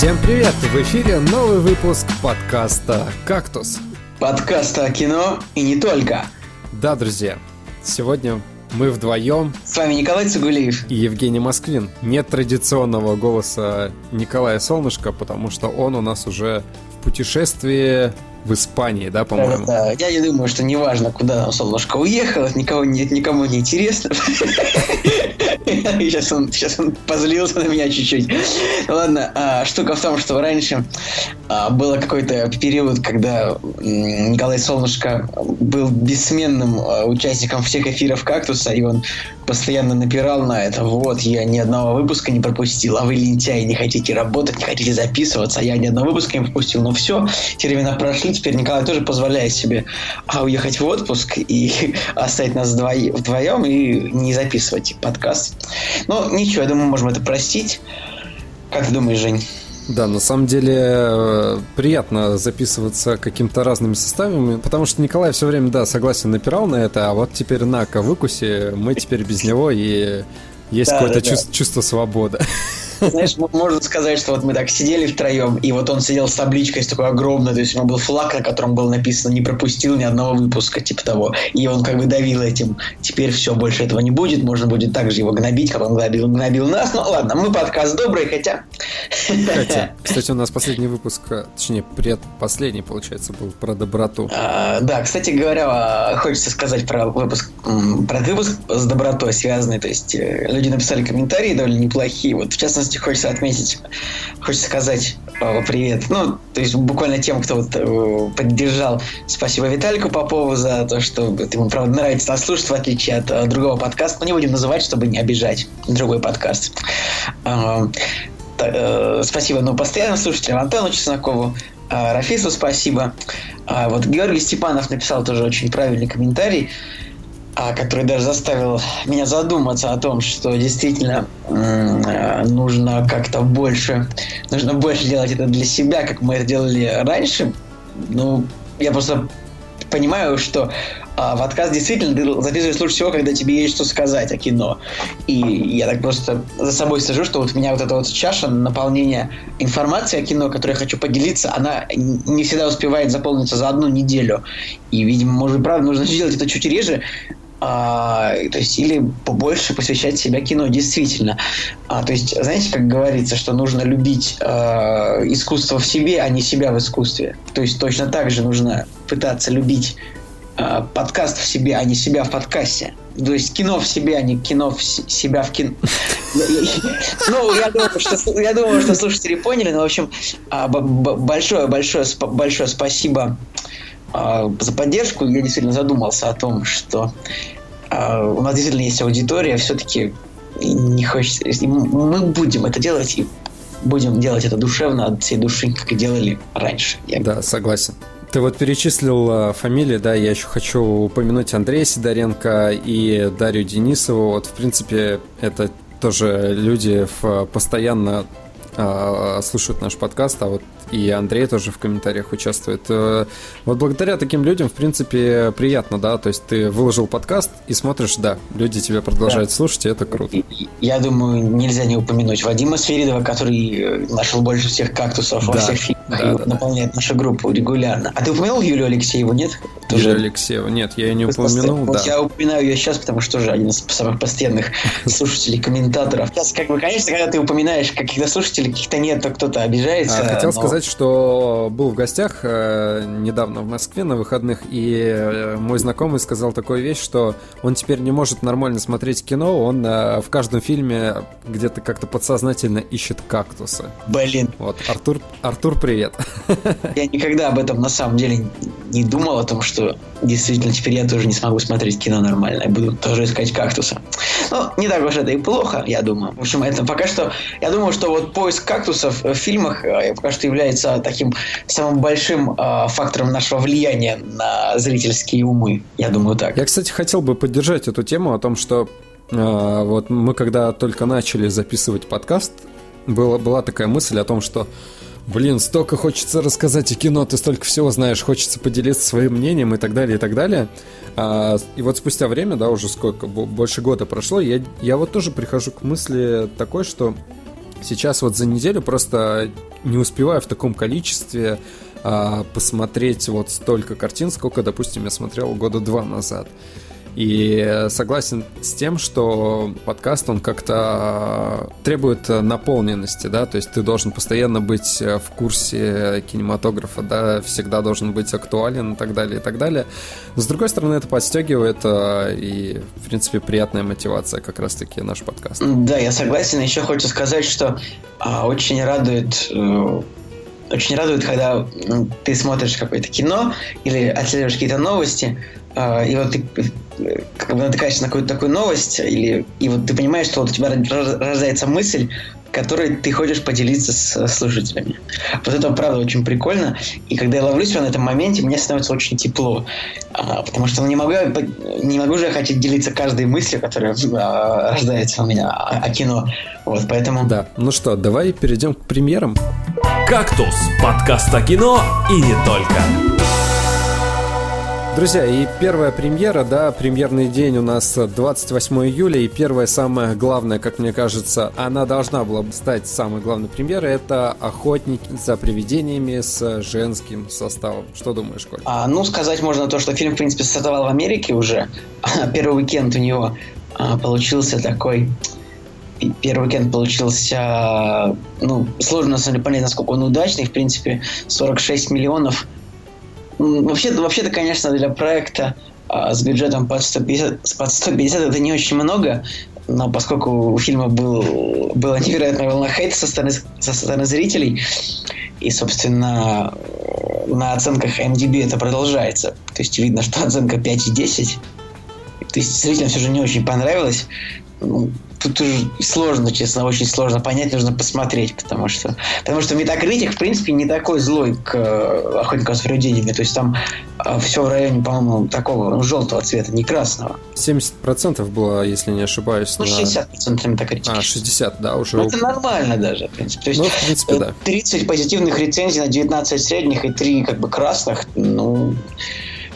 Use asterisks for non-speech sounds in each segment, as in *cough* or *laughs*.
Всем привет! В эфире новый выпуск подкаста «Кактус». Подкаста о кино и не только. Да, друзья, сегодня мы вдвоем. С вами Николай Цугулиев. И Евгений Москвин. Нет традиционного голоса Николая Солнышко, потому что он у нас уже в путешествии в Испании, да, по-моему? Да, да, я не думаю, что неважно, куда нам солнышко уехало, никого, нет, никому не интересно. *laughs* *laughs* Сейчас он, сейчас он позлился на меня чуть-чуть. Ладно, а, штука в том, что раньше а, было какой-то период, когда Николай Солнышко был бессменным а, участником всех эфиров «Кактуса», и он постоянно напирал на это. Вот, я ни одного выпуска не пропустил, а вы, лентяи, не хотите работать, не хотите записываться, я ни одного выпуска не пропустил. Но все, те прошли, теперь Николай тоже позволяет себе а, уехать в отпуск и *laughs* оставить нас вдвоем и не записывать подкаст. Но ничего, я думаю, мы можем это простить. Как ты думаешь, Жень? Да, на самом деле э, приятно записываться каким-то разными составами, потому что Николай все время, да, согласен, напирал на это, а вот теперь на-ка, выкуси, мы теперь без него, и есть да, какое-то да, чувство, да. чувство свободы. Знаешь, можно сказать, что вот мы так сидели втроем, и вот он сидел с табличкой с такой огромной, то есть у него был флаг, на котором было написано «Не пропустил ни одного выпуска», типа того. И он как бы давил этим. Теперь все, больше этого не будет, можно будет также его гнобить, как он гнобил, гнобил нас. Ну ладно, мы подкаст добрый, хотя... Хотя, *laughs* кстати, у нас последний выпуск, а, точнее, предпоследний, получается, был про доброту. А, да, кстати говоря, хочется сказать про выпуск, про выпуск с добротой связанный, то есть э, люди написали комментарии довольно неплохие, вот в частности частности, хочется отметить, хочется сказать э, привет. Ну, то есть буквально тем, кто вот э, поддержал. Спасибо Виталику Попову за то, что ему, правда, нравится нас слушать, в отличие от э, другого подкаста. Но не будем называть, чтобы не обижать другой подкаст. Спасибо, ну, постоянным слушателям Антону Чеснокову, Рафису спасибо. Вот Георгий Степанов написал тоже очень правильный комментарий который даже заставил меня задуматься о том, что действительно э, нужно как-то больше, нужно больше делать это для себя, как мы это делали раньше. Ну, я просто понимаю, что а, подкаст действительно ты записываешь лучше всего, когда тебе есть что сказать о кино. И я так просто за собой сажу, что вот у меня вот эта вот чаша наполнения информации о кино, которой я хочу поделиться, она не всегда успевает заполниться за одну неделю. И, видимо, может, правда, нужно сделать это чуть реже, а, то есть или побольше посвящать себя кино, действительно. А, то есть, знаете, как говорится, что нужно любить а, искусство в себе, а не себя в искусстве. То есть точно так же нужно пытаться любить а, подкаст в себе, а не себя в подкасте. То есть кино в себе, а не кино в себя в кино. Ну, я думаю, что, я думаю, что слушатели поняли, но, в общем, а, большое, большое, спасибо за поддержку. Я действительно задумался о том, что а, у нас действительно есть аудитория, все-таки не хочется... Мы будем это делать и будем делать это душевно, от всей души, как и делали раньше. Да, согласен. Ты вот перечислил а, фамилии, да, я еще хочу упомянуть Андрея Сидоренко и Дарью Денисову. Вот, в принципе, это тоже люди в, постоянно э, слушают наш подкаст, а вот и Андрей тоже в комментариях участвует. Э, вот благодаря таким людям, в принципе, приятно, да, то есть ты выложил подкаст и смотришь, да, люди тебя продолжают да. слушать, и это круто. Я думаю, нельзя не упомянуть Вадима Сверидова, который э, нашел больше всех кактусов да. во всех фильмах да, да, наполняет да. нашу группу регулярно. А ты упомянул Юлию Алексееву, нет? Тоже... Юлию Алексееву, нет, я ее не упомянул, да. Я упоминаю ее сейчас, потому что тоже один из самых постоянных *laughs* слушателей, комментаторов. Сейчас, как бы, конечно, когда ты упоминаешь каких-то слушателей, каких-то нет, то кто-то обижается. А, хотел но... сказать, сказать, что был в гостях э, недавно в Москве на выходных, и э, мой знакомый сказал такую вещь, что он теперь не может нормально смотреть кино, он э, в каждом фильме где-то как-то подсознательно ищет кактусы. Блин. Вот, Артур, Артур, привет. *laughs* Я никогда об этом на самом деле не думал, о том, что действительно теперь я тоже не смогу смотреть кино нормально, я буду тоже искать кактусы. Ну, не так уж это и плохо, я думаю. В общем, это пока что, я думаю, что вот поиск кактусов в фильмах пока что является является таким самым большим э, фактором нашего влияния на зрительские умы. Я думаю так. Я, кстати, хотел бы поддержать эту тему о том, что э, вот мы когда только начали записывать подкаст, была, была такая мысль о том, что Блин, столько хочется рассказать о кино, ты столько всего знаешь, хочется поделиться своим мнением и так далее, и так далее. А, и вот спустя время, да, уже сколько, больше года прошло, я, я вот тоже прихожу к мысли такой, что сейчас вот за неделю просто не успеваю в таком количестве а, посмотреть вот столько картин, сколько, допустим, я смотрел года два назад. И согласен с тем, что подкаст, он как-то требует наполненности, да, то есть ты должен постоянно быть в курсе кинематографа, да, всегда должен быть актуален и так далее, и так далее. Но, с другой стороны, это подстегивает и, в принципе, приятная мотивация как раз-таки наш подкаст. Да, я согласен. Еще хочу сказать, что а, очень радует э, очень радует, когда ты смотришь какое-то кино или отслеживаешь какие-то новости, и вот ты как бы натыкаешься на какую-то такую новость, или, и вот ты понимаешь, что вот у тебя рождается мысль, которой ты хочешь поделиться с слушателями. Вот это, правда, очень прикольно. И когда я ловлю себя на этом моменте, мне становится очень тепло. А, потому что ну, не, могу, не могу же я хотеть делиться каждой мыслью, которая а, рождается у меня о, о кино. Вот, поэтому... Да, ну что, давай перейдем к премьерам. «Кактус» – подкаст о кино и не только. Друзья, и первая премьера, да, премьерный день у нас 28 июля, и первая самая главная, как мне кажется, она должна была бы стать самой главной премьерой, это «Охотники за привидениями» с женским составом. Что думаешь, Коль? А, ну, сказать можно то, что фильм, в принципе, стартовал в Америке уже. *laughs* Первый уикенд у него а, получился такой первый уикенд получился, ну, сложно на самом деле понять, насколько он удачный. В принципе, 46 миллионов. Вообще-то, вообще-то конечно, для проекта а, с бюджетом под 150, под 150 это не очень много, но поскольку у фильма был, была *laughs* невероятная волна хейта со стороны, со стороны зрителей, и, собственно, на оценках MDB это продолжается. То есть видно, что оценка 5,10. То есть зрителям все же не очень понравилось. Ну, тут уже сложно, честно, очень сложно понять, нужно посмотреть, потому что, потому что Метакритик, в принципе, не такой злой к э, охотнику с привидениями, то есть там э, все в районе, по-моему, такого ну, желтого цвета, не красного. 70% было, если не ошибаюсь. Ну, 60% на... Метакритике. А, 60, да, уже. Ну, это нормально даже, в принципе. То есть, ну, в принципе, да. 30 позитивных рецензий на 19 средних и 3 как бы красных, ну,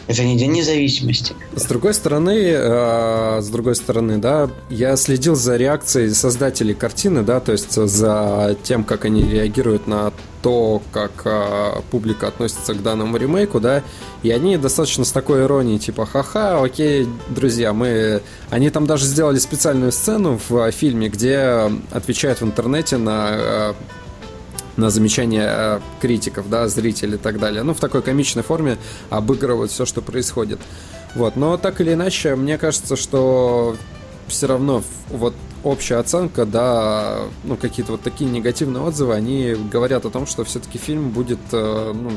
это не День независимости. С другой стороны, э, с другой стороны, да, я следил за реакцией создателей картины, да, то есть за тем, как они реагируют на то, как э, публика относится к данному ремейку, да, и они достаточно с такой иронией, типа, ха-ха, окей, друзья, мы... Они там даже сделали специальную сцену в фильме, где отвечают в интернете на э, на замечания э, критиков, да, зрителей и так далее. Ну, в такой комичной форме обыгрывают все, что происходит. Вот, но так или иначе, мне кажется, что все равно вот общая оценка, да, ну, какие-то вот такие негативные отзывы, они говорят о том, что все-таки фильм будет, э, ну,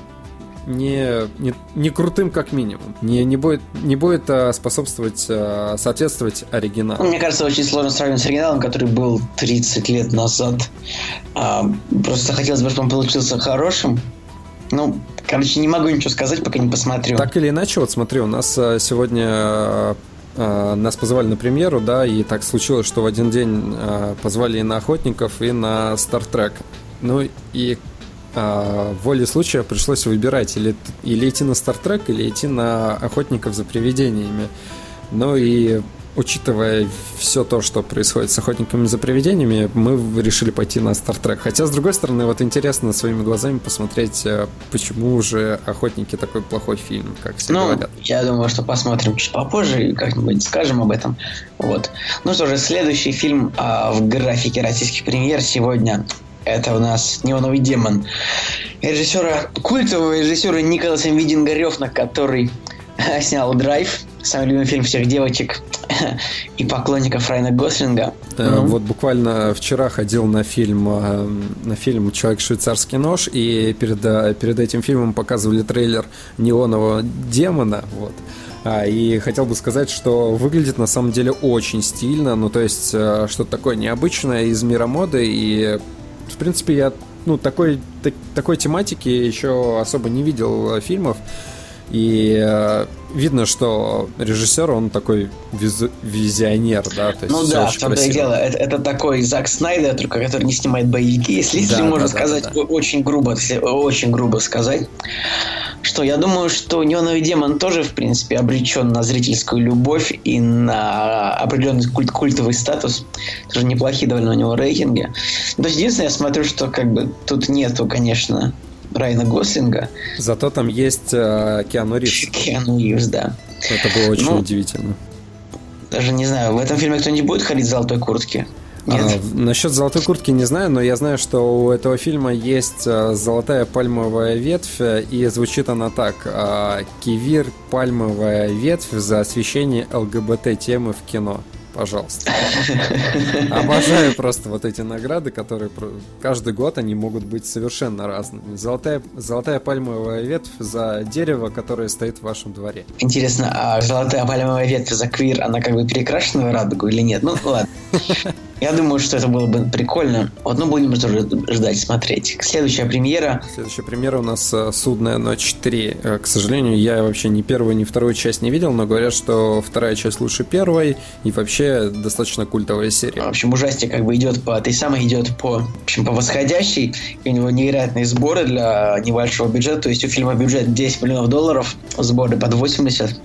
не, не, не крутым как минимум. Не, не будет, не будет а, способствовать, а, соответствовать оригиналу. Мне кажется, очень сложно сравнивать с оригиналом, который был 30 лет назад. А, просто хотелось бы, чтобы он получился хорошим. Ну, короче, не могу ничего сказать, пока не посмотрю. Так или иначе, вот смотри, у нас сегодня нас позвали на премьеру, да, и так случилось, что в один день позвали и на охотников, и на Star Ну и а, воле случая пришлось выбирать или, или идти на Стартрек, или идти на Охотников за привидениями. Ну и учитывая все то, что происходит с охотниками за привидениями, мы решили пойти на Стартрек. Хотя, с другой стороны, вот интересно своими глазами посмотреть, э, почему же охотники такой плохой фильм, как все ну, говорят. Я думаю, что посмотрим чуть попозже и как-нибудь скажем об этом. Вот. Ну что же, следующий фильм а, в графике российских премьер сегодня это у нас «Неоновый демон». Режиссера, культового режиссера Николаса Видингаревна, который снял «Драйв», самый любимый фильм всех девочек *laughs* и поклонников Райана Гослинга. Да, ну. Вот буквально вчера ходил на фильм, э, на фильм «Человек швейцарский нож», и перед, э, перед этим фильмом показывали трейлер «Неонового демона». Вот. А, и хотел бы сказать, что выглядит на самом деле очень стильно, ну то есть э, что-то такое необычное из мира моды, и в принципе, я ну, такой, так, такой тематики еще особо не видел э, фильмов. И э, видно, что режиссер, он такой виз... визионер, да, то есть Ну да, в том-то и дело, это, это такой Зак Снайдер, только который не снимает боевики, если, да, если можно да, сказать, да, да. очень грубо, если очень грубо сказать. Что я думаю, что Неоновый демон тоже, в принципе, обречен на зрительскую любовь и на определенный культ, культовый статус. Тоже неплохие довольно у него рейтинги. То есть единственное, я смотрю, что как бы тут нету, конечно, Райана Гослинга. Зато там есть э, Киану Ривз. Киану Ривз, да. Это было очень ну, удивительно. Даже не знаю, в этом фильме кто-нибудь будет ходить в золотой куртке? Нет? А, насчет золотой куртки не знаю, но я знаю, что у этого фильма есть э, золотая пальмовая ветвь, и звучит она так. А, Кивир пальмовая ветвь за освещение ЛГБТ темы в кино пожалуйста. *laughs* Обожаю просто вот эти награды, которые каждый год они могут быть совершенно разными. Золотая, золотая пальмовая ветвь за дерево, которое стоит в вашем дворе. Интересно, а золотая пальмовая ветвь за квир, она как бы перекрашена в радугу или нет? Ну, ладно. *laughs* Я думаю, что это было бы прикольно. Вот, ну, будем тоже ждать, смотреть. Следующая премьера. Следующая премьера у нас э, «Судная ночь 3». Э, к сожалению, я вообще ни первую, ни вторую часть не видел, но говорят, что вторая часть лучше первой, и вообще достаточно культовая серия. В общем, ужастик как бы идет по... Ты сам идет по, в общем, по восходящей, и у него невероятные сборы для небольшого бюджета, то есть у фильма бюджет 10 миллионов долларов, сборы под 80,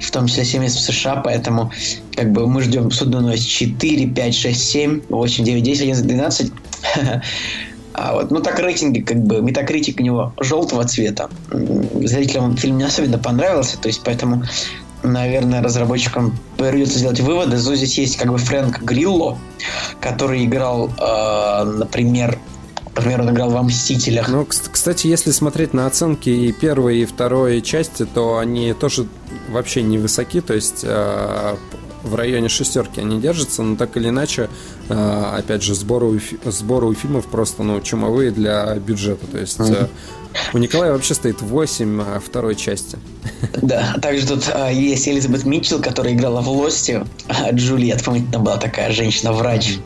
в том числе 70 в США, поэтому как бы мы ждем ночь 4, 5, 6, 7, 8, 9, 10, 11, 12. А вот, ну так рейтинги, как бы, метакритик у него желтого цвета. Зрителям фильм не особенно понравился, то есть поэтому, наверное, разработчикам придется сделать выводы. Здесь есть как бы Фрэнк Грилло, который играл, э, например, Например, он играл во «Мстителях». Ну, кстати, если смотреть на оценки и первой, и второй части, то они тоже вообще невысоки. То есть э, в районе шестерки они держатся, но так или иначе, э, опять же, сборы сборы у фильмов просто, ну, чумовые для бюджета. То есть mm-hmm. у Николая вообще стоит 8 а, второй части. Да, также тут а, есть Элизабет Митчелл, которая играла в Лосте. А, Джульет, помните, там была такая женщина-врач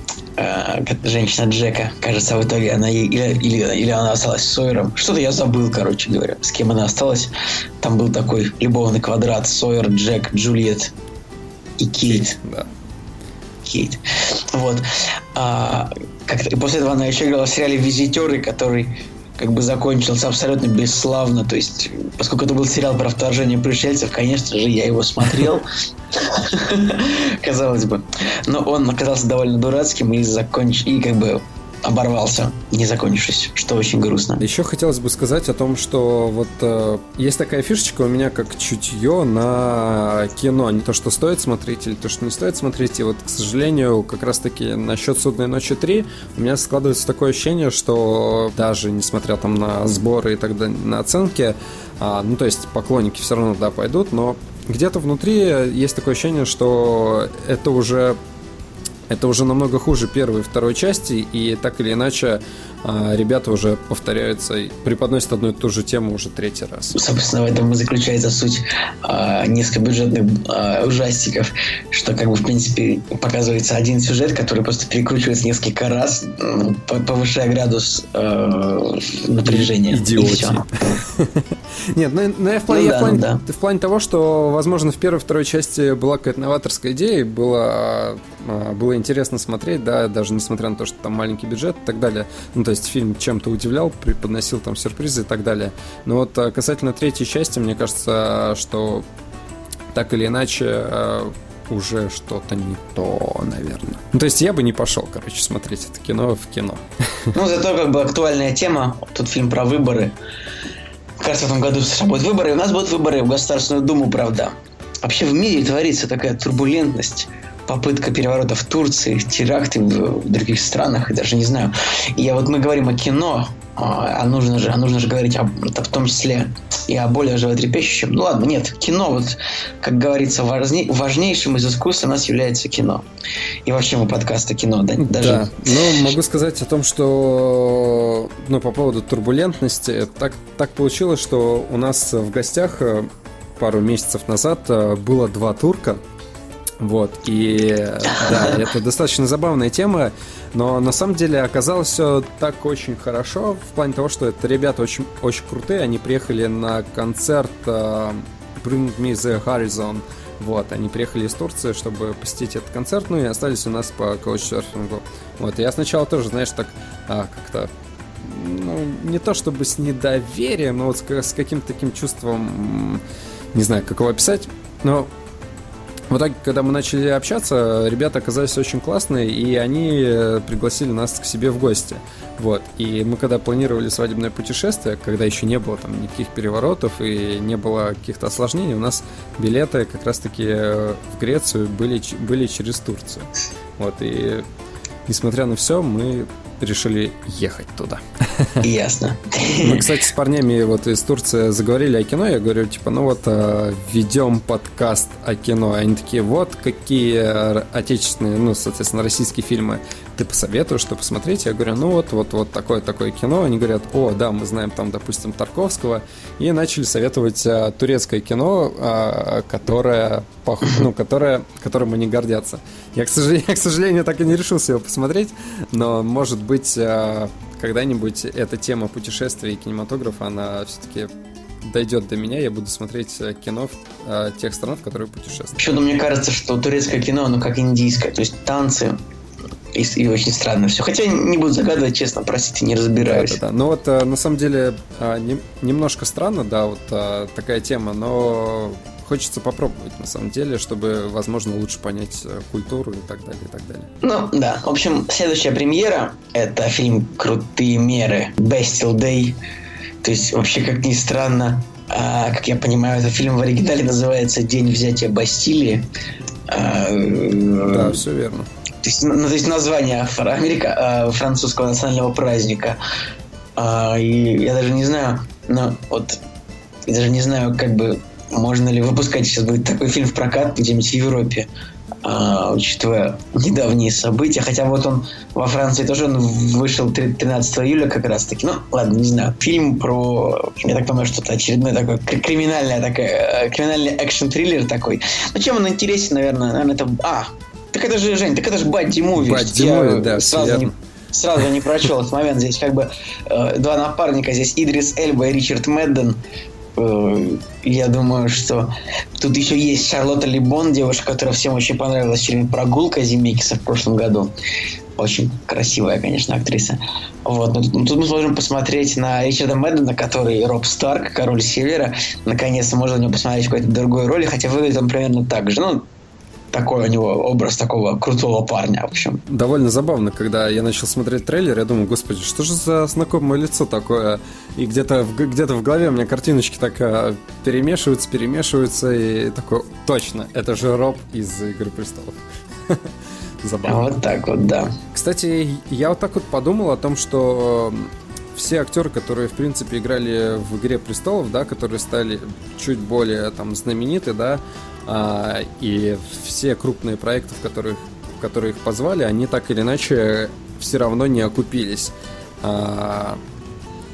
женщина Джека, кажется, в итоге она или, или, или она осталась с Сойером. Что-то я забыл, короче говоря, с кем она осталась. Там был такой любовный квадрат Сойер, Джек, Джульет и Кейт. Да. Кейт. Вот. А, как и после этого она еще играла в сериале «Визитеры», который как бы закончился абсолютно бесславно. То есть, поскольку это был сериал про вторжение пришельцев, конечно же, я его смотрел. *laughs* Казалось бы. Но он оказался довольно дурацким и законч... и как бы оборвался, не закончившись, что очень грустно. Еще хотелось бы сказать о том, что вот э, есть такая фишечка у меня, как чутье на кино. Не то, что стоит смотреть или то, что не стоит смотреть. И вот, к сожалению, как раз-таки насчет «Судной ночи 3» у меня складывается такое ощущение, что даже несмотря там на сборы и так далее, на оценки, а, ну, то есть поклонники все равно, да, пойдут, но где-то внутри есть такое ощущение, что это уже это уже намного хуже первой и второй части, и так или иначе а, ребята уже повторяются и преподносят одну и ту же тему уже третий раз. Собственно, в этом и заключается суть э, низкобюджетных э, ужастиков, что как бы в принципе показывается один сюжет, который просто перекручивается несколько раз, повышая градус э, напряжения. Идиотия. *laughs* Нет, ну, ну я, в плане, ну, да, в, плане, ну, да. в плане того, что, возможно, в первой и второй части была какая-то новаторская идея, было, было интересно смотреть, да, даже несмотря на то, что там маленький бюджет и так далее. Ну, то есть фильм чем-то удивлял, преподносил там сюрпризы и так далее. Но вот а, касательно третьей части, мне кажется, что так или иначе а, уже что-то не то, наверное. Ну, то есть я бы не пошел, короче, смотреть это кино в кино. Ну, зато как бы актуальная тема. Тут фильм про выборы. Кажется, в этом году будут выборы, и у нас будут выборы в Государственную Думу, правда. Вообще в мире творится такая турбулентность попытка переворота в Турции, теракты в, других странах, даже не знаю. И я вот мы говорим о кино, а, а нужно же, а нужно же говорить об, в том числе и о более животрепещущем. Ну ладно, нет, кино, вот, как говорится, важней, важнейшим из искусств у нас является кино. И вообще мы подкаст о кино, да? Даже... Да, ну могу сказать о том, что ну, по поводу турбулентности, так, так получилось, что у нас в гостях э, пару месяцев назад э, было два турка, вот, и да, *laughs* это достаточно забавная тема, но на самом деле оказалось все так очень хорошо в плане того, что это ребята очень, очень крутые, они приехали на концерт э, Bring Me The Horizon. Вот, они приехали из Турции, чтобы посетить этот концерт, ну и остались у нас по каучсерфингу. Вот, я сначала тоже, знаешь, так а, как-то ну, не то чтобы с недоверием, но вот с, с каким-то таким чувством, не знаю, как его описать, но в итоге, когда мы начали общаться, ребята оказались очень классные, и они э, пригласили нас к себе в гости. Вот. И мы когда планировали свадебное путешествие, когда еще не было там никаких переворотов и не было каких-то осложнений, у нас билеты как раз-таки э, в Грецию были, были через Турцию. Вот. И несмотря на все, мы решили ехать туда. *laughs* Ясно. Мы, кстати, с парнями вот из Турции заговорили о кино. Я говорю, типа, ну вот, э, ведем подкаст о кино. Они такие, вот какие отечественные, ну, соответственно, российские фильмы ты посоветуешь, что посмотреть? Я говорю, ну вот, вот, вот такое-такое кино. Они говорят, о, да, мы знаем там, допустим, Тарковского. И начали советовать а, турецкое кино, а, которое, *coughs* ну, которое, которым они гордятся. Я, к сожалению, *laughs* я, к сожалению, так и не решился его посмотреть, но, может быть, а, когда-нибудь эта тема путешествия и кинематографа, она все-таки дойдет до меня, я буду смотреть э, кино в тех стран, в которые путешествую. Почему-то мне кажется, что турецкое кино, оно как индийское, то есть танцы, и, и очень странно все. Хотя не буду загадывать, честно, простите, не разбираюсь. Да, да, да. Ну вот э, на самом деле а, не, немножко странно, да, вот а, такая тема, но хочется попробовать на самом деле, чтобы, возможно, лучше понять э, культуру и так далее, и так далее. Ну, да. В общем, следующая премьера – это фильм «Крутые меры» Bastille Day. То есть, вообще, как ни странно, а, как я понимаю, этот фильм в оригинале называется «День взятия Бастилии». А, да, все верно. То есть, ну, то есть название Америка, э, французского национального праздника. А, и я даже не знаю, но вот я даже не знаю, как бы можно ли выпускать сейчас будет такой фильм в прокат где-нибудь в Европе, а, учитывая недавние события. Хотя вот он во Франции тоже он вышел 13 июля как раз таки. Ну, ладно, не знаю. Фильм про, я так понимаю, что-то очередной такой криминальный, такая, э, криминальный экшн-триллер такой. Ну, чем он интересен, наверное? Наверное, это... А, так это же, Жень, так это же Бадди Муви. Бадди Муви, да, сразу не, сразу не прочел этот момент. Здесь как бы э, два напарника. Здесь Идрис Эльба и Ричард Медден. Э, я думаю, что тут еще есть Шарлотта Либон, девушка, которая всем очень понравилась фильм «Прогулка» Зимикиса в прошлом году. Очень красивая, конечно, актриса. Вот. Но тут, тут мы сможем посмотреть на Ричарда Мэддена, который Роб Старк, король Севера. Наконец-то можно на него посмотреть в какой-то другой роли, хотя выглядит он примерно так же. Ну, такой у него образ такого крутого парня, в общем. Довольно забавно, когда я начал смотреть трейлер, я думаю, господи, что же за знакомое лицо такое? И где-то в, где-то в голове у меня картиночки так а, перемешиваются, перемешиваются, и такой, точно, это же Роб из «Игры престолов». *laughs* Забавно. Вот так вот, да. Кстати, я вот так вот подумал о том, что все актеры, которые, в принципе, играли в «Игре престолов», да, которые стали чуть более там знамениты, да, а, и все крупные проекты, в которых, в которые их позвали, они так или иначе все равно не окупились. А,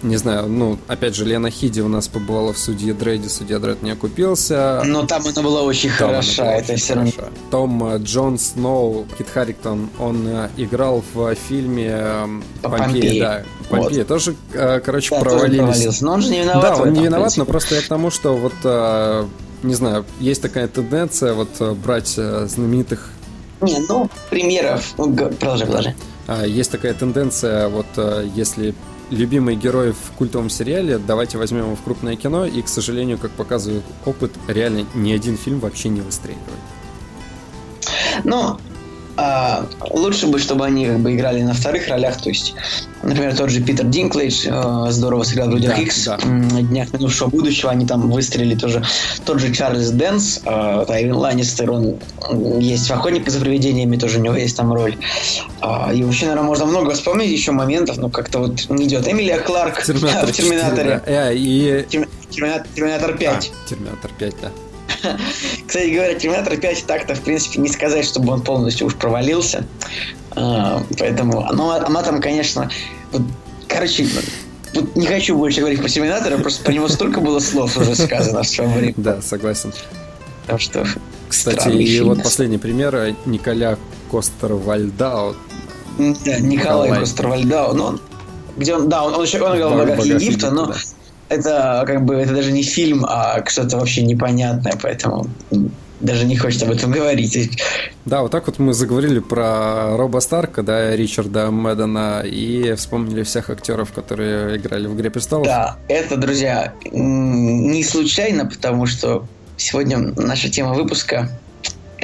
не знаю, ну, опять же, Лена Хиди у нас побывала в судье Дрейде, судья Дрейд не окупился. Но там она была очень там хороша, была это очень все равно. Том э, Джон Сноу, Кит Харриктон, он э, играл в фильме эм, Помпеи, да, Помпеи, вот. тоже, э, короче, да, провалились. Тоже провалился. Но он же не виноват Да, он не виноват, но просто я к тому, что вот, не знаю, есть такая тенденция вот брать знаменитых не, ну, примеров. Ну, продолжай, продолжай. А, есть такая тенденция, вот если любимый герой в культовом сериале, давайте возьмем его в крупное кино, и, к сожалению, как показывает опыт, реально ни один фильм вообще не выстреливает. Ну, а, лучше бы, чтобы они как бы играли на вторых ролях, то есть, например, тот же Питер Динклейдж э, здорово сыграл в «Людях да, Икс», да. «Днях минувшего будущего», они там выстрелили тоже. Тот же Чарльз Дэнс, э, Тайвин Ланнистер, он есть в «Охотнике за привидениями», тоже у него есть там роль. Э, и вообще, наверное, можно много вспомнить еще моментов, но как-то вот не идет. Эмилия Кларк Терминатор *laughs* в «Терминаторе». 4, да. э, и... Терминатор, Терминатор 5. А, Терминатор 5, да. *laughs* Кстати говоря, Терминатор 5 так-то, в принципе, не сказать, чтобы он полностью уж провалился. А, поэтому, ну, она там, конечно, вот, короче, вот не хочу больше говорить про Терминатора, просто про него столько было слов уже сказано в своем времени. Да, согласен. Так что, Кстати, и вот последний пример Николя Костер-Вальдао. Да, Николай, Николай. Костер-Вальдао, но он, где он, да, он, он еще он играл в «Богах Египта», но это как бы это даже не фильм, а что-то вообще непонятное, поэтому даже не хочет об этом говорить. Да, вот так вот мы заговорили про Роба Старка, да, Ричарда Мэддена, и вспомнили всех актеров, которые играли в «Игре престолов». Да, это, друзья, не случайно, потому что сегодня наша тема выпуска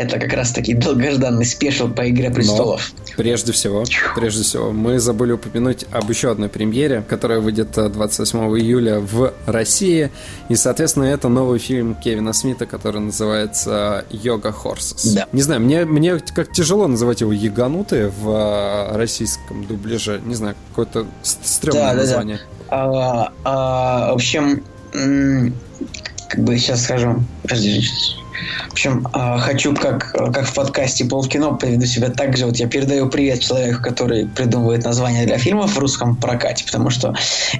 это как раз таки долгожданный спешл по Игре престолов. Но прежде всего, прежде всего, мы забыли упомянуть об еще одной премьере, которая выйдет 28 э, июля в России. И, соответственно, это новый фильм Кевина Смита, который называется Йога Хорсес. Да. Не знаю, мне, мне как тяжело называть его Яганутые в э, российском дубляже. Не знаю, какое-то стрёмное да, название. Да, да. А, а, в общем, как бы сейчас скажу. Подожди, в общем, а, хочу, как, как в подкасте Полкино, поведу себя так же. Вот я передаю привет человеку, который придумывает названия для фильмов в русском прокате, потому что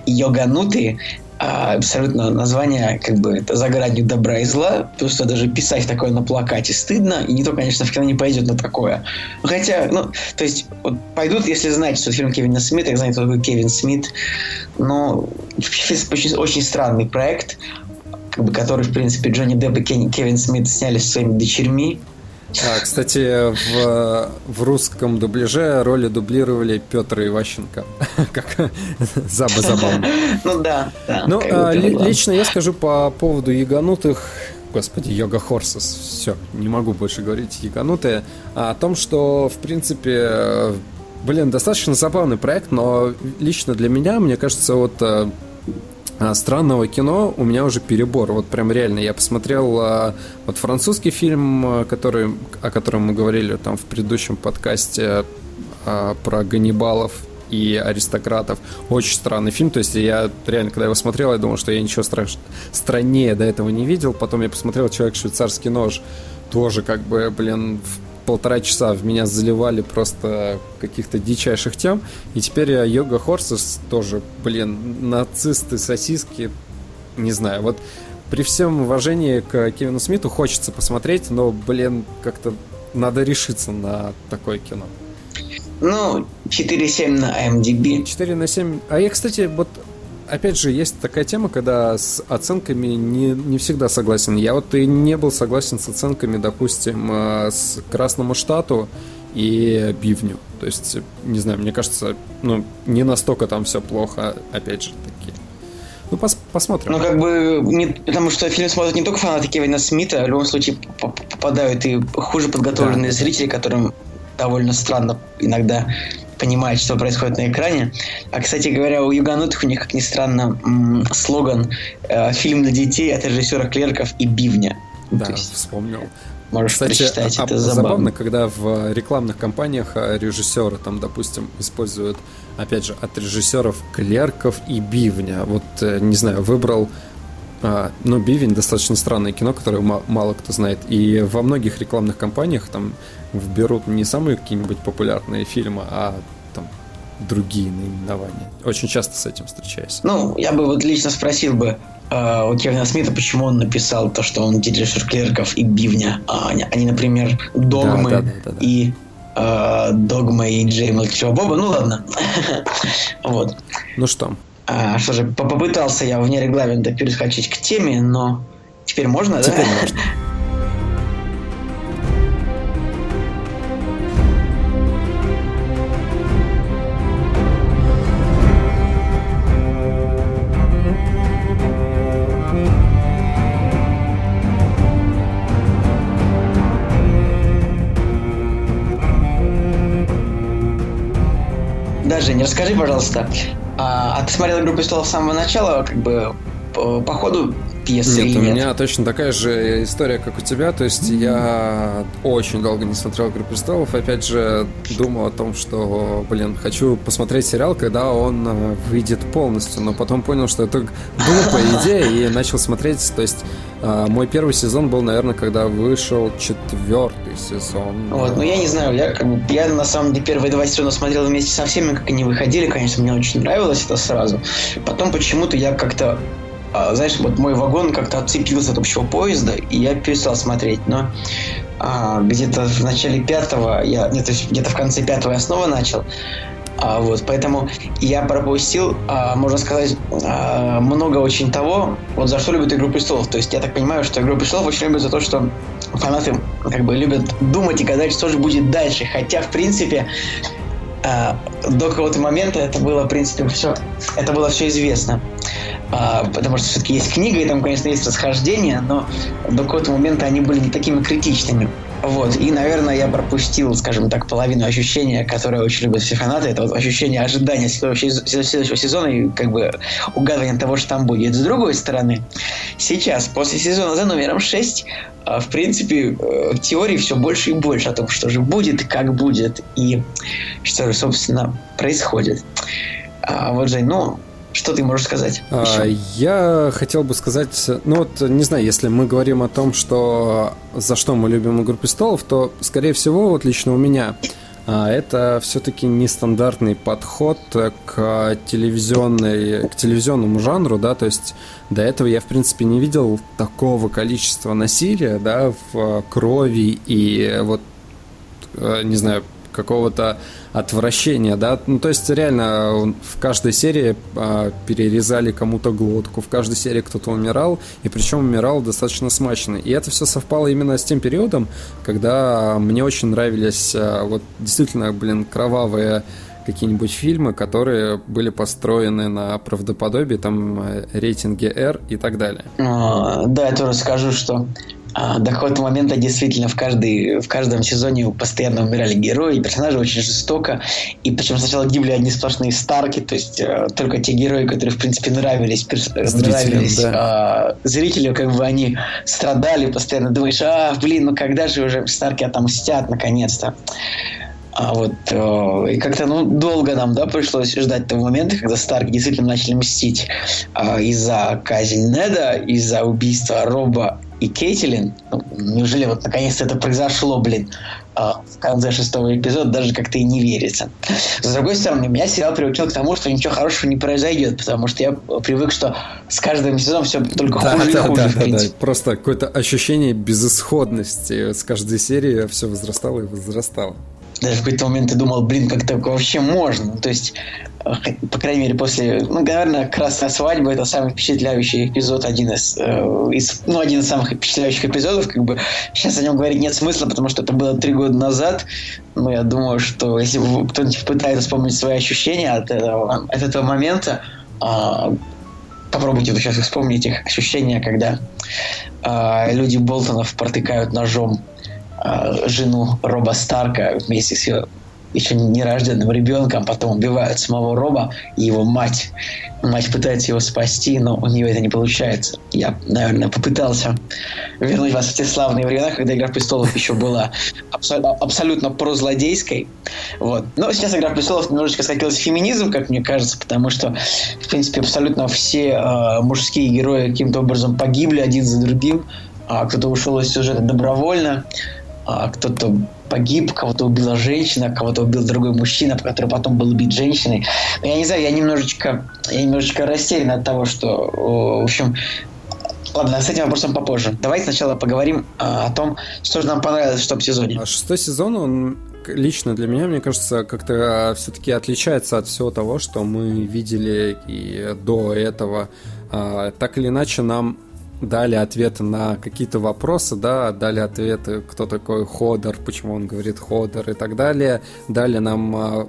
йоганутые а, абсолютно название как бы это за гранью добра и зла, потому что даже писать такое на плакате стыдно, и никто, конечно, в кино не пойдет на такое. Хотя, ну, то есть, вот пойдут, если знать, что фильм Кевина Смита, я знаю, кто такой Кевин Смит, но очень, очень странный проект, как бы, который, в принципе, Джонни Депп и Кевин Смит сняли со своими дочерьми. А, кстати, в, в русском дубляже роли дублировали Петр Иващенко. *laughs* Как заба забавно. *laughs* Ну да, да. Ну, а, лично я скажу по поводу яганутых господи, Йога Хорсес, все, не могу больше говорить яганутые, а о том, что, в принципе, блин, достаточно забавный проект, но лично для меня, мне кажется, вот э, странного кино у меня уже перебор. Вот прям реально. Я посмотрел а, вот французский фильм, а, который, о котором мы говорили там в предыдущем подкасте про Ганнибалов и аристократов. Очень странный фильм. То есть я реально, когда его смотрел, я думал, что я ничего страш... страннее до этого не видел. Потом я посмотрел «Человек швейцарский нож». Тоже как бы, блин, полтора часа в меня заливали просто каких-то дичайших тем. И теперь я Йога Хорсес тоже, блин, нацисты, сосиски, не знаю. Вот при всем уважении к Кевину Смиту хочется посмотреть, но, блин, как-то надо решиться на такое кино. Ну, 4,7 на MDB. 4 на 7. А я, кстати, вот опять же, есть такая тема, когда с оценками не, не всегда согласен. Я вот и не был согласен с оценками, допустим, э, с Красному штату и Бивню. То есть, не знаю, мне кажется, ну, не настолько там все плохо, опять же, такие. Ну, пос посмотрим. Ну, как бы, не, потому что фильм смотрят не только фанаты Кевина Смита, в любом случае попадают и хуже подготовленные да. зрители, которым довольно странно иногда понимает, что происходит на экране. А, кстати говоря, у юганутых у них, как ни странно, слоган э, «Фильм для детей» от режиссера Клерков и Бивня. Да, есть, вспомнил. Можешь Кстати, прочитать, а, это забавно. забавно, когда в рекламных кампаниях э, режиссеры там, допустим, используют, опять же, от режиссеров Клерков и Бивня. Вот, э, не знаю, выбрал а, ну, Бивень достаточно странное кино, которое мало кто знает. И во многих рекламных кампаниях там берут не самые какие-нибудь популярные фильмы, а там другие наименования. Очень часто с этим встречаюсь. Ну, я бы вот лично спросил бы э, у Кевина Смита, почему он написал то, что он дирижер клерков и бивня, а они, они например, догмы да, да, да, да, да. и э, Догма и Джей Молчего Боба. Ну ладно. *laughs* вот. Ну что? А, что же, попытался я вне регламента перескочить к теме, но теперь можно, теперь да? можно. Да, Женя, расскажи, пожалуйста, а, а ты смотрел «Игру престолов» с самого начала, как бы по, ходу пьесы нет, или у нет? меня точно такая же история, как у тебя. То есть mm-hmm. я очень долго не смотрел «Игру престолов». Опять же, думал о том, что, блин, хочу посмотреть сериал, когда он э, выйдет полностью. Но потом понял, что это глупая *laughs* идея, и начал смотреть. То есть э, мой первый сезон был, наверное, когда вышел четвертый сезон. Вот, ну я не знаю, я, как бы, я на самом деле первые два сезона смотрел вместе со всеми, как они выходили. Конечно, мне очень нравилось это сразу. Потом почему-то я как-то а, знаешь, вот мой вагон как-то отцепился от общего поезда, и я перестал смотреть. Но а, где-то в начале пятого, я, нет, где-то в конце пятого я снова начал. А, вот, поэтому я пропустил, а, можно сказать, а, много очень того, вот за что любят «Игру престолов». То есть я так понимаю, что «Игру престолов» очень любят за то, что фанаты как бы любят думать и гадать, что же будет дальше. Хотя, в принципе, а, до какого-то момента это было, в принципе, все, это было все известно. А, потому что все-таки есть книга, и там, конечно, есть расхождения, но до какого-то момента они были не такими критичными. Вот, и, наверное, я пропустил, скажем так, половину ощущения, которое очень любят все фанаты. Это вот ощущение ожидания следующего, сезона и как бы угадывания того, что там будет. С другой стороны, сейчас, после сезона за номером 6, а, в принципе, э, в теории все больше и больше о том, что же будет как будет, и что же, собственно, происходит. А вот, Жень, ну, что ты можешь сказать? А, я хотел бы сказать, ну вот, не знаю, если мы говорим о том, что за что мы любим «Игру престолов», то, скорее всего, вот лично у меня а, это все-таки нестандартный подход к телевизионной, к телевизионному жанру, да, то есть до этого я, в принципе, не видел такого количества насилия, да, в крови и вот, э, не знаю, какого-то отвращения, да, ну то есть реально в каждой серии а, перерезали кому-то глотку, в каждой серии кто-то умирал, и причем умирал достаточно смачно, и это все совпало именно с тем периодом, когда мне очень нравились а, вот действительно, блин, кровавые какие-нибудь фильмы, которые были построены на правдоподобии, там э, рейтинге R и так далее. А, да, я тоже скажу, что до какого-то момента действительно в, каждый, в каждом сезоне постоянно умирали герои, и персонажи очень жестоко. И причем сначала гибли одни сплошные старки, то есть э, только те герои, которые, в принципе, нравились, перс... нравились да. э, зрителю, как бы они страдали, постоянно думаешь, а, блин, ну когда же уже старки отомстят, наконец-то. А вот э, и как-то ну долго нам да пришлось ждать того момента, когда Старк действительно начали мстить э, из-за казни Неда, из-за убийства Роба и Кейтилин. Ну, неужели вот наконец-то это произошло, блин, э, в конце шестого эпизода, даже как-то и не верится. С другой стороны, меня сериал приучил к тому, что ничего хорошего не произойдет, потому что я привык, что с каждым сезоном все только да, хуже да, и хуже, да, в принципе. Да, да. Просто какое-то ощущение безысходности. С каждой серии все возрастало и возрастало даже в какой-то момент ты думал, блин, как так вообще можно? То есть, по крайней мере, после, ну, наверное, «Красная свадьба» — это самый впечатляющий эпизод, один из, э, из, ну, один из самых впечатляющих эпизодов, как бы, сейчас о нем говорить нет смысла, потому что это было три года назад, но я думаю, что если кто-нибудь пытается вспомнить свои ощущения от этого, от этого момента, э, попробуйте сейчас вспомнить их ощущения, когда э, люди Болтонов протыкают ножом Э, жену Роба Старка вместе с ее еще нерожденным ребенком, потом убивают самого Роба и его мать. Мать пытается его спасти, но у нее это не получается. Я, наверное, попытался вернуть вас в те славные времена, когда «Игра престолов» еще была абсолютно, абсолютно прозлодейской. Вот. Но сейчас «Игра престолов» немножечко скатилась в феминизм, как мне кажется, потому что, в принципе, абсолютно все э, мужские герои каким-то образом погибли один за другим, а кто-то ушел из сюжета добровольно кто-то погиб, кого-то убила женщина, кого-то убил другой мужчина, который потом был убит женщиной. Но я не знаю, я немножечко, я немножечко растерян от того, что, в общем, Ладно, с этим вопросом попозже. Давайте сначала поговорим а, о том, что же нам понравилось в том сезоне. А шестой сезон, он лично для меня, мне кажется, как-то все-таки отличается от всего того, что мы видели и до этого. А, так или иначе, нам дали ответы на какие-то вопросы, да, дали ответы, кто такой Ходор, почему он говорит Ходор и так далее, дали нам а,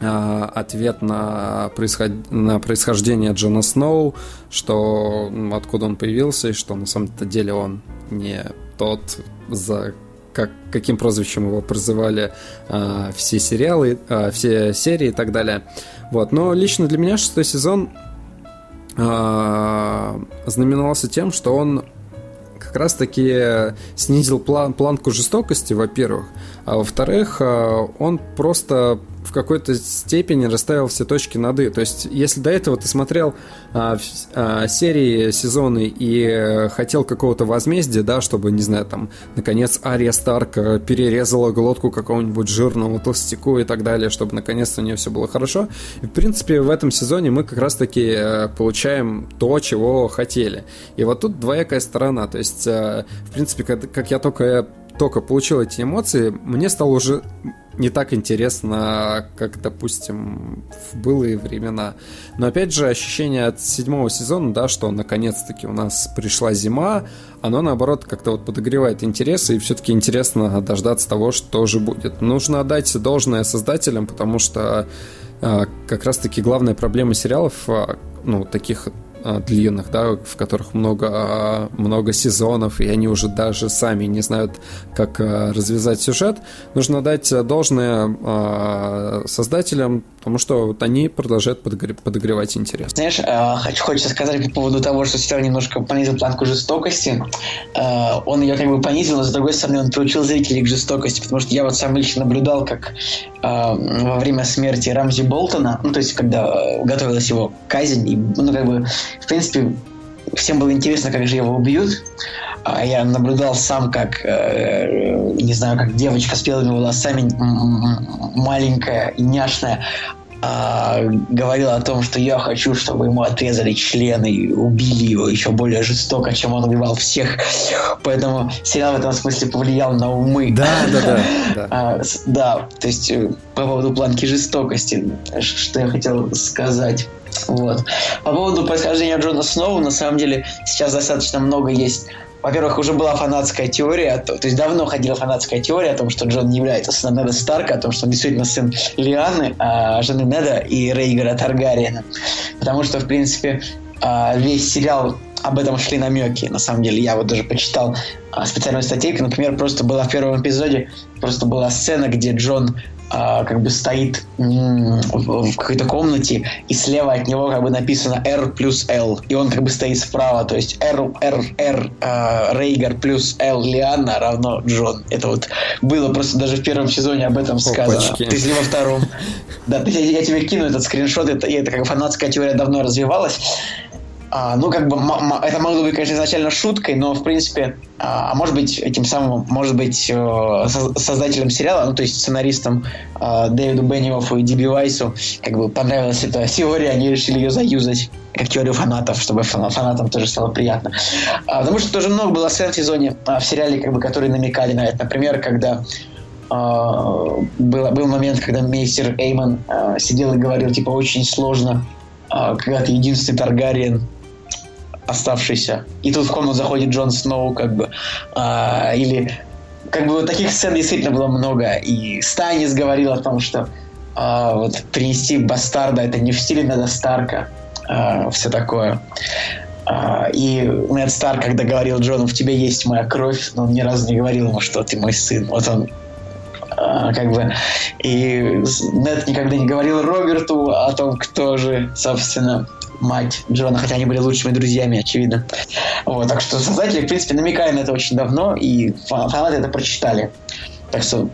а, ответ на, происход... на происхождение Джона Сноу, что откуда он появился и что на самом-то деле он не тот, за как, каким прозвищем его прозывали а, все сериалы, а, все серии и так далее. Вот. Но лично для меня шестой сезон знаменовался тем, что он как раз-таки снизил план, планку жестокости, во-первых, а во-вторых, а, он просто в какой-то степени расставил все точки над «и». То есть, если до этого ты смотрел а, а, серии, сезоны и э, хотел какого-то возмездия, да, чтобы, не знаю, там, наконец Ария Старк э, перерезала глотку какого-нибудь жирного толстяку и так далее, чтобы наконец-то у нее все было хорошо. И, в принципе, в этом сезоне мы как раз-таки э, получаем то, чего хотели. И вот тут двоякая сторона. То есть, в принципе, как я только только получил эти эмоции, мне стало уже не так интересно, как, допустим, в былые времена. Но опять же, ощущение от седьмого сезона, да, что наконец-таки у нас пришла зима, оно наоборот как-то вот подогревает интересы, и все-таки интересно дождаться того, что же будет. Нужно отдать должное создателям, потому что а, как раз-таки главная проблема сериалов, а, ну, таких длинных, да, в которых много, много сезонов, и они уже даже сами не знают, как развязать сюжет. Нужно дать должное создателям, потому что вот они продолжают подогревать интерес. Знаешь, хочу, хочется сказать по поводу того, что сериал немножко понизил планку жестокости. Он ее как бы понизил, но с другой стороны он приучил зрителей к жестокости, потому что я вот сам лично наблюдал, как во время смерти Рамзи Болтона, ну, то есть, когда готовилась его казнь, и, ну, как бы, в принципе, всем было интересно, как же его убьют. А я наблюдал сам, как, э, не знаю, как девочка с белыми волосами, маленькая няшная, а, говорил о том, что я хочу, чтобы ему отрезали члены и убили его еще более жестоко, чем он убивал всех. Поэтому сериал в этом смысле повлиял на умы. Да, да, да. Да, *laughs* а, да то есть э, по поводу планки жестокости, что я хотел сказать. Вот. По поводу происхождения Джона Сноу, на самом деле, сейчас достаточно много есть во-первых, уже была фанатская теория, то, то есть давно ходила фанатская теория о том, что Джон не является сыном Неда Старка, о том, что он действительно сын Лианы, а, жены Неда и Рейгера Таргариена. Потому что, в принципе, а, весь сериал об этом шли намеки. На самом деле, я вот даже почитал а, специальную статейку. Например, просто была в первом эпизоде, просто была сцена, где Джон как бы стоит в какой-то комнате, и слева от него как бы написано R плюс L, и он как бы стоит справа, то есть R, R, R, э, Рейгар плюс L Лиана равно Джон. Это вот было просто даже в первом сезоне об этом сказано. Опачки. Есть во втором. Да, я, я тебе кину этот скриншот, это, это как фанатская теория давно развивалась. А, ну, как бы, это могло быть, конечно, изначально шуткой, но, в принципе, а, а может быть, этим самым, может быть, э, создателем сериала, ну, то есть сценаристам э, Дэвиду Бенниофу и Диби Вайсу, как бы понравилась эта *laughs* теория, они решили ее заюзать как теорию фанатов, чтобы фанатам тоже стало приятно. А, потому что тоже много было сцен в сезоне а, в сериале, как бы, которые намекали на это. Например, когда а, был, был момент, когда мейстер Эймон а, сидел и говорил, типа, очень сложно, а, когда ты единственный Таргариен, оставшийся. И тут в комнату заходит Джон Сноу, как бы. А, или как бы вот таких сцен действительно было много. И Станис говорил о том, что а, вот принести бастарда это не в стиле Неда Старка. А, все такое. А, и Нед Старк, когда говорил Джону, в тебе есть моя кровь, но он ни разу не говорил ему, что ты мой сын. Вот он как бы и Нед никогда не говорил Роберту о том, кто же, собственно, мать Джона, хотя они были лучшими друзьями, очевидно. Вот, так что создатели, в принципе, намекали на это очень давно, и фанаты это прочитали. Так что,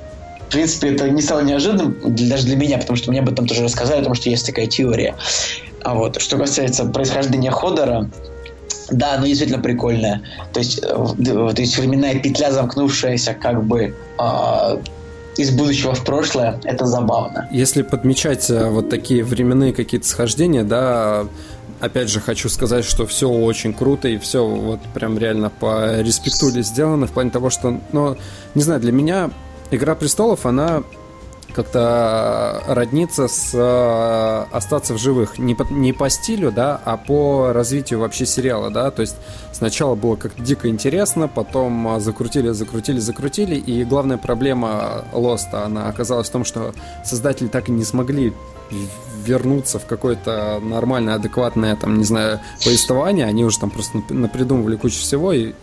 в принципе, это не стало неожиданным даже для меня, потому что мне об этом тоже рассказали, потому что есть такая теория. А вот, что касается происхождения Ходора, да, ну действительно прикольная. То есть, э, то есть временная петля, замкнувшаяся как бы э, из будущего в прошлое, это забавно. Если подмечать э, вот такие временные какие-то схождения, да, опять же, хочу сказать, что все очень круто и все вот прям реально по респектуле сделано в плане того, что, ну, не знаю, для меня Игра престолов, она как-то родниться с э, остаться в живых. Не по, не по стилю, да, а по развитию вообще сериала, да, то есть сначала было как-то дико интересно, потом закрутили, закрутили, закрутили, и главная проблема Лоста, она оказалась в том, что создатели так и не смогли вернуться в какое-то нормальное, адекватное, там, не знаю, повествование, они уже там просто напридумывали кучу всего, и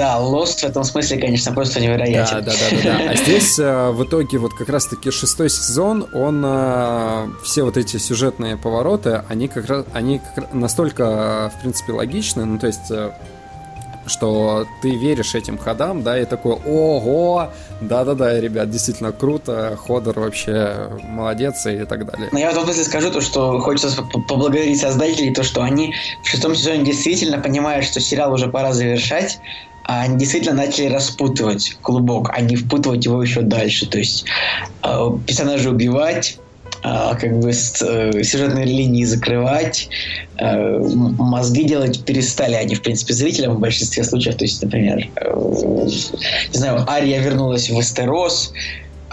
да, Lost в этом смысле, конечно, просто невероятен. Да, да, да, да. да. А здесь э, в итоге вот как раз-таки шестой сезон, он э, все вот эти сюжетные повороты, они как раз, они как, настолько, в принципе, логичны, ну то есть э, что ты веришь этим ходам, да, и такой, ого, да-да-да, ребят, действительно круто, Ходор вообще молодец и так далее. Но я в этом смысле скажу то, что хочется поблагодарить создателей, то, что они в шестом сезоне действительно понимают, что сериал уже пора завершать, они действительно начали распутывать клубок, а не впутывать его еще дальше. То есть э, персонажей убивать, э, как бы с, э, сюжетные линии закрывать, э, мозги делать перестали они, в принципе, зрителям в большинстве случаев. То есть, например, э, не знаю, Ария вернулась в Эстерос,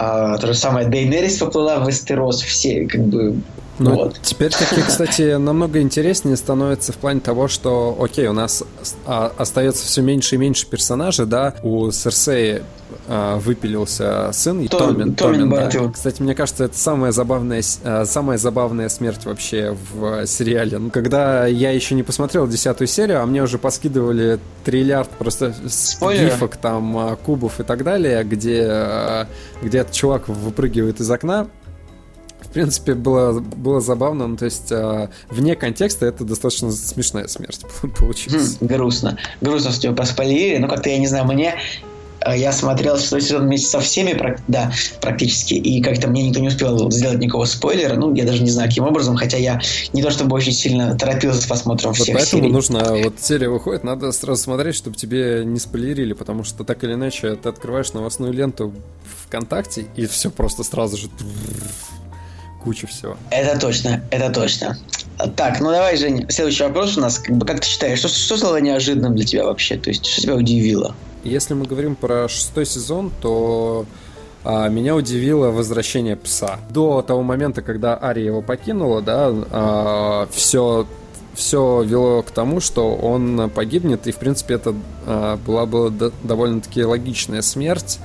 А, то же самое Дейнерис поплыла в Эстерос, все как бы ну, вот. теперь таки, кстати, *laughs* намного интереснее становится в плане того, что, окей, у нас а, остается все меньше и меньше персонажей, да, у Серсеи а, выпилился сын Том, Томин, Томин, Томин да. Кстати, мне кажется, это самая забавная, а, самая забавная смерть вообще в сериале. Ну, когда я еще не посмотрел десятую серию, а мне уже поскидывали триллиард просто Спойлеры. гифок, там, кубов и так далее, где, где этот чувак выпрыгивает из окна, принципе, было, было забавно. Ну, то есть, э, вне контекста это достаточно смешная смерть *laughs* получилась. Хм, грустно. Грустно, что тебя поспалили. Ну, как-то, я не знаю, мне э, я смотрел шестой сезон вместе со всеми, да, практически, и как-то мне никто не успел сделать никакого спойлера, ну, я даже не знаю, каким образом, хотя я не то чтобы очень сильно торопился с просмотром вот всех поэтому серий. нужно, вот серия выходит, надо сразу смотреть, чтобы тебе не спойлерили, потому что так или иначе ты открываешь новостную ленту ВКонтакте, и все просто сразу же куча всего. Это точно, это точно. Так, ну давай, Жень, следующий вопрос у нас. Как, бы, как ты считаешь, что, что стало неожиданным для тебя вообще? То есть, что тебя удивило? Если мы говорим про шестой сезон, то а, меня удивило возвращение пса. До того момента, когда Ария его покинула, да, а, все все вело к тому, что он погибнет, и, в принципе, это а, была бы довольно-таки логичная смерть.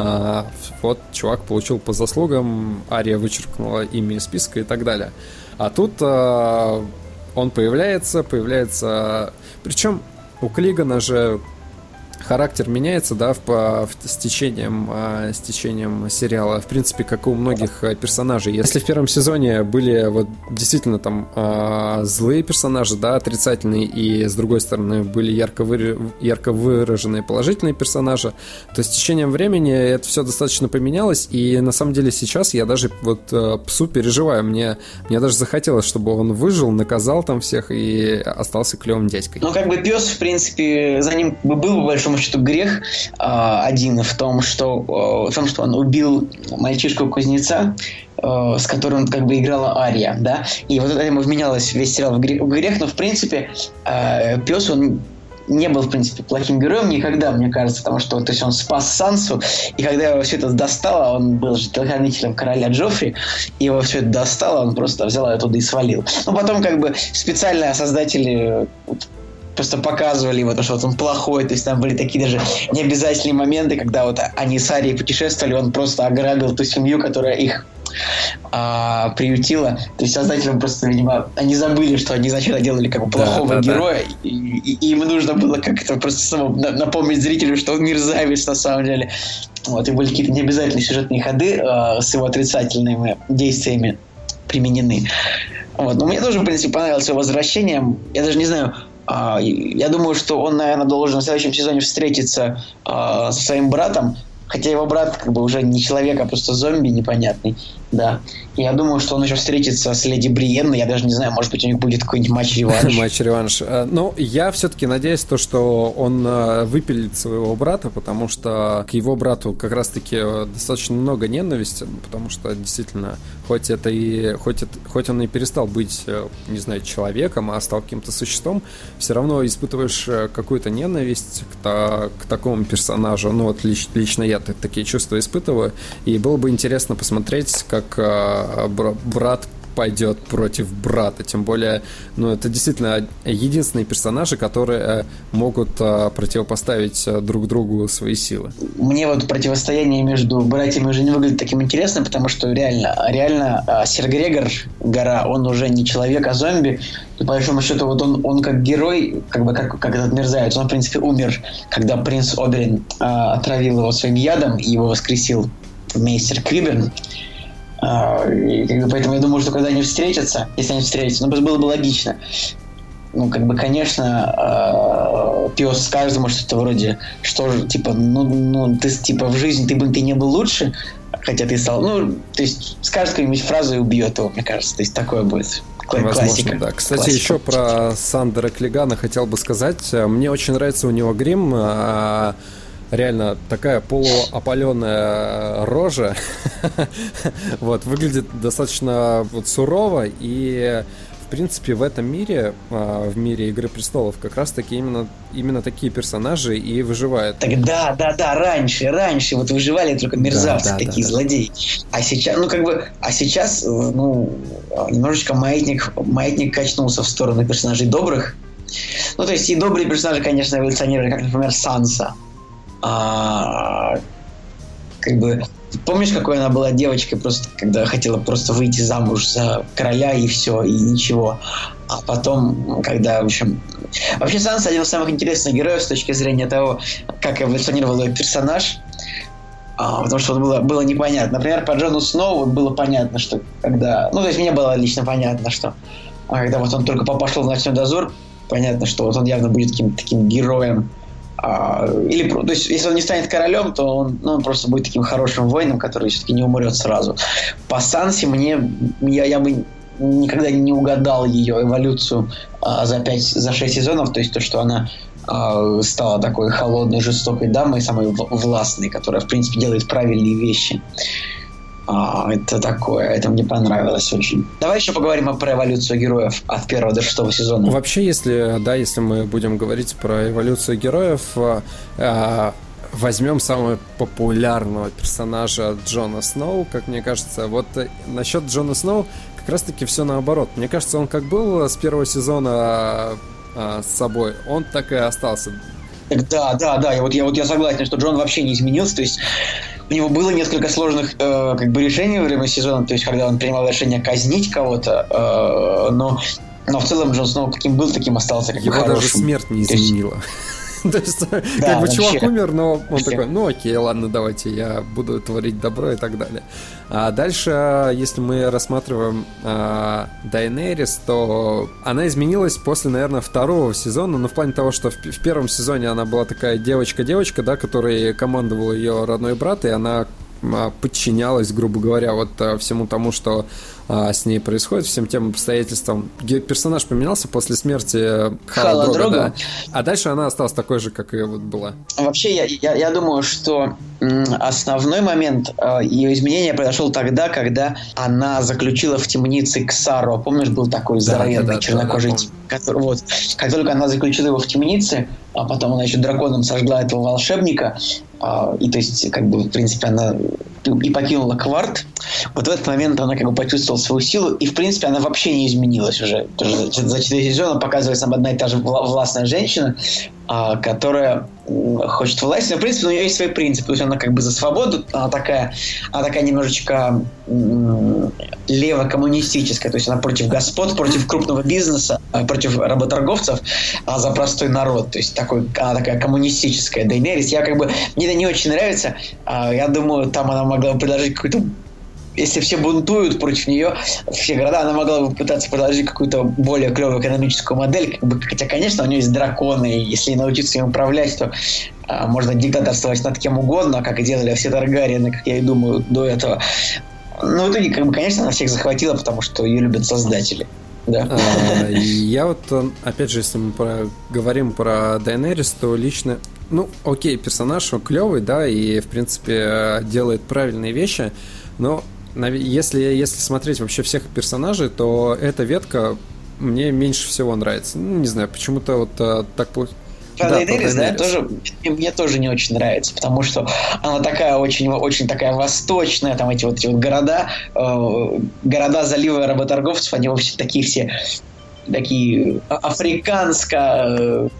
А, вот чувак получил по заслугам, Ария вычеркнула имя из списка и так далее. А тут а, он появляется, появляется... Причем у Клигана же характер меняется, да, в, в, с, течением, э, с течением сериала, в принципе, как у многих э, персонажей. Если в первом сезоне были вот действительно там э, злые персонажи, да, отрицательные, и с другой стороны были ярко, вы, ярко выраженные положительные персонажи, то с течением времени это все достаточно поменялось, и на самом деле сейчас я даже вот э, псу переживаю, мне, мне даже захотелось, чтобы он выжил, наказал там всех и остался клевым дядькой. Ну, как бы пес, в принципе, за ним был бы большому счету грех э, один в том, что, э, в том, что он убил мальчишку-кузнеца, э, с которым как бы играла Ария, да, и вот это ему вменялось весь сериал в грех, но в принципе э, пес, он не был, в принципе, плохим героем никогда, мне кажется, потому что то есть он спас Сансу, и когда его все это достало, он был же телохранителем короля Джоффри, и его все это достало, он просто взял оттуда и свалил. Но потом как бы специально создатели просто показывали его, то, что вот он плохой, то есть там были такие даже необязательные моменты, когда вот они с Арией путешествовали, он просто ограбил ту семью, которая их а, приютила. То есть создателям просто, видимо, они забыли, что они изначально делали как бы плохого да, да, героя, да. И, и, и им нужно было как-то просто напомнить зрителю, что он мерзавец на самом деле. Вот, и были какие-то необязательные сюжетные ходы э, с его отрицательными действиями применены. Вот. Но мне тоже, в принципе, понравилось его возвращение. Я даже не знаю, а, я думаю, что он, наверное, должен в следующем сезоне встретиться а, со своим братом, хотя его брат как бы уже не человек, а просто зомби непонятный, да. Я думаю, что он еще встретится с Леди Бриенной. Я даже не знаю, может быть, у них будет какой-нибудь матч-реванш. *laughs* Матч-реванш. Э, ну, я все-таки надеюсь, то, что он э, выпилит своего брата, потому что к его брату как раз-таки э, достаточно много ненависти, потому что действительно, хоть это и хоть, это, хоть он и перестал быть, не знаю, человеком, а стал каким-то существом, все равно испытываешь какую-то ненависть к, к такому персонажу. Ну, вот лично, я такие чувства испытываю. И было бы интересно посмотреть, как брат пойдет против брата. Тем более, ну, это действительно единственные персонажи, которые э, могут э, противопоставить э, друг другу свои силы. Мне вот противостояние между братьями уже не выглядит таким интересным, потому что реально, реально Сер Грегор, гора, он уже не человек, а зомби. И по большому счету, вот он, он как герой, как бы как, как этот мерзавец, он, в принципе, умер, когда принц Оберин э, отравил его своим ядом и его воскресил мейстер Криберн. А, и, как бы, поэтому я думаю, что когда они встретятся, если они встретятся, ну, было бы логично. Ну, как бы, конечно, э, пес скажет ему что-то вроде, что же, типа, ну, ну, ты, типа, в жизни ты бы ты не был лучше, хотя ты стал, ну, то есть, скажет какую-нибудь фразу и убьет его, мне кажется. То есть, такое будет. Возможно, классика. да. Кстати, классика. еще про Сандера Клигана хотел бы сказать. Мне очень нравится у него грим. Реально такая полуопаленная рожа. *laughs* вот, выглядит достаточно вот сурово и в принципе, в этом мире, а, в мире Игры Престолов, как раз-таки именно, именно такие персонажи и выживают. Так да, да, да, раньше, раньше вот выживали только мерзавцы, да, да, такие да, злодеи. А сейчас, ну как бы, а сейчас, ну, немножечко маятник, маятник качнулся в сторону персонажей добрых. Ну, то есть и добрые персонажи, конечно, эволюционировали, как, например, Санса. А, как бы Помнишь, какой она была девочкой, просто когда хотела просто выйти замуж за короля и все, и ничего. А потом, когда, в общем... Вообще, Санс один из самых интересных героев с точки зрения того, как эволюционировал ее персонаж. А, потому что вот было, было непонятно. Например, по Джону Сноу было понятно, что когда... Ну, то есть мне было лично понятно, что а когда вот он только пошел в ночной дозор, понятно, что вот он явно будет каким-то таким героем, или, то есть, если он не станет королем, то он, ну, он просто будет таким хорошим воином, который все-таки не умрет сразу. По Сансе мне, я, я бы никогда не угадал ее эволюцию а, за 5, за 6 сезонов, то есть то, что она а, стала такой холодной, жестокой дамой, самой властной, которая, в принципе, делает правильные вещи. А, это такое, это мне понравилось очень. Давай еще поговорим про эволюцию героев от первого до шестого сезона. Вообще, если, да, если мы будем говорить про эволюцию героев, э, э, возьмем самого популярного персонажа Джона Сноу, как мне кажется. Вот э, насчет Джона Сноу как раз-таки все наоборот. Мне кажется, он как был с первого сезона с собой, он так и остался. Да, да, да. Я вот я вот я согласен, что Джон вообще не изменился. То есть у него было несколько сложных э, как бы решений во время сезона, то есть когда он принимал решение казнить кого-то, э, но но в целом Джон Сноу каким был, таким остался. Как Его даже смерть не изменила. То есть, *laughs* как бы чувак умер, но он такой, ну окей, ладно, давайте, я буду творить добро и так далее. А дальше, если мы рассматриваем Дайнерис, то она изменилась после, наверное, второго сезона, но в плане того, что в, в первом сезоне она была такая девочка-девочка, да, которой командовал ее родной брат, и она а, подчинялась, грубо говоря, вот а, всему тому, что а, с ней происходит, всем тем обстоятельствам. Персонаж поменялся после смерти Хала, Хала Дрога, да. а дальше она осталась такой же, как и вот была. Вообще, я, я, я думаю, что основной момент ее изменения произошел тогда, когда она заключила в темнице Ксаро. Помнишь, был такой здоровенный да, да, чернокожий да, да, который, вот, как только она заключила его в темнице, а потом она еще драконом сожгла этого волшебника, а, и то есть, как бы, в принципе, она и покинула кварт, вот в этот момент она как бы почувствовала свою силу, и, в принципе, она вообще не изменилась уже. За четыре сезона показывается нам одна и та же властная женщина, а, которая хочет власти, но, в принципе, у нее есть свои принципы. То есть она как бы за свободу, она такая, она такая немножечко лево-коммунистическая. То есть она против господ, против крупного бизнеса, а, против работорговцев, а за простой народ. То есть такой, она такая коммунистическая. Дейнерис, я как бы, мне это не очень нравится. А, я думаю, там она могла бы предложить какую-то если все бунтуют против нее, все города, она могла бы пытаться предложить какую-то более клевую экономическую модель, как бы, хотя, конечно, у нее есть драконы, и если научиться им управлять, то а, можно диктаторствовать над кем угодно, как и делали все Таргариены, как я и думаю, до этого. Но в итоге, как бы, конечно, она всех захватила, потому что ее любят создатели. Да. А, я вот, опять же, если мы про, говорим про Дайнерис, то лично, ну, окей, персонаж он клевый, да, и, в принципе, делает правильные вещи, но если, если смотреть вообще всех персонажей, то эта ветка мне меньше всего нравится. Ну, не знаю, почему-то вот а, так Про да, Дейнерис, да, тоже, мне тоже не очень нравится, потому что она такая очень, очень такая восточная, там эти вот эти вот города, э, города залива работорговцев, они вообще такие все такие а, африканско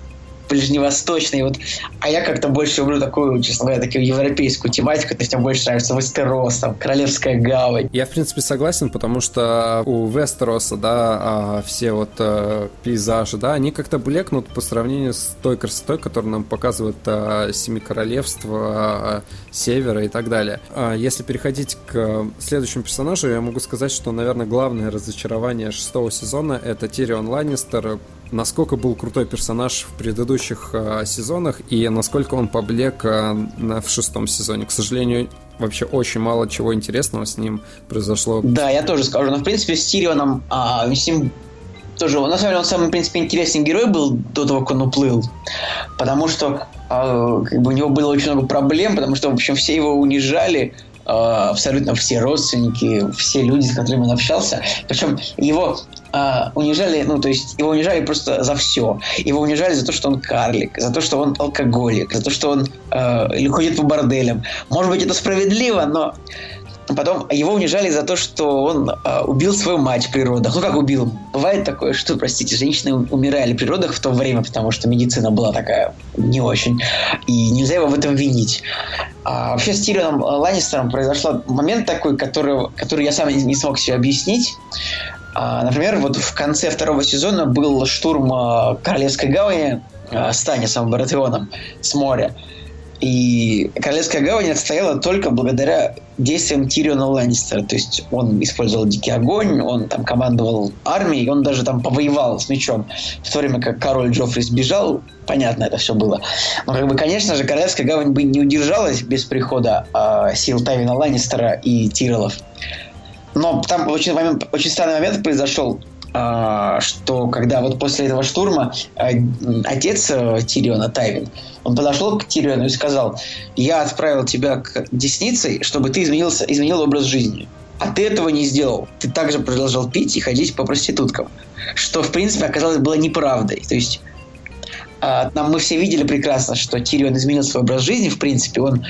ближневосточный. Вот. А я как-то больше люблю такую, честно говоря, такую европейскую тематику. То есть мне больше нравится Вестерос, там, Королевская гавань. Я, в принципе, согласен, потому что у Вестероса, да, а, все вот а, пейзажи, да, они как-то блекнут по сравнению с той красотой, которую нам показывают а, Семи Королевств, а, Севера и так далее. А, если переходить к следующему персонажу, я могу сказать, что, наверное, главное разочарование шестого сезона — это Тирион Ланнистер, насколько был крутой персонаж в предыдущих э, сезонах и насколько он поблек э, в шестом сезоне. К сожалению, вообще очень мало чего интересного с ним произошло. Да, я тоже скажу. Но, в принципе, с Тирионом, а, с ним тоже, на самом деле, он самый, в принципе, интересный герой был до того, как он уплыл. Потому что а, как бы у него было очень много проблем, потому что, в общем, все его унижали, абсолютно все родственники, все люди, с которыми он общался. Причем его а, унижали, ну, то есть его унижали просто за все. Его унижали за то, что он карлик, за то, что он алкоголик, за то, что он э, ходит по борделям. Может быть, это справедливо, но Потом его унижали за то, что он э, убил свою мать в природах. Ну как убил? Бывает такое, что, простите, женщины умирали в природах в то время, потому что медицина была такая не очень. И нельзя его в этом винить. А вообще с Тирионом Ланнистером произошел момент такой, который, который я сам не смог себе объяснить. А, например, вот в конце второго сезона был штурм а, Королевской гавани а, Станисом Баратеоном с моря. И Королевская гавань отстояла только благодаря действиям Тириона Ланнистера. То есть он использовал дикий огонь, он там командовал армией, он даже там повоевал с мечом. В то время как король Джоффри сбежал, понятно это все было. Но, как бы, конечно же, Королевская гавань бы не удержалась без прихода э, сил Тайвина Ланнистера и Тиролов. Но там очень, момент, очень странный момент произошел. А, что когда вот после этого штурма а, отец э, Тириона Тайвин, он подошел к Тириону и сказал, я отправил тебя к десницей, чтобы ты изменился, изменил образ жизни. А ты этого не сделал. Ты также продолжал пить и ходить по проституткам. Что, в принципе, оказалось было неправдой. То есть а, нам мы все видели прекрасно, что Тирион изменил свой образ жизни, в принципе, он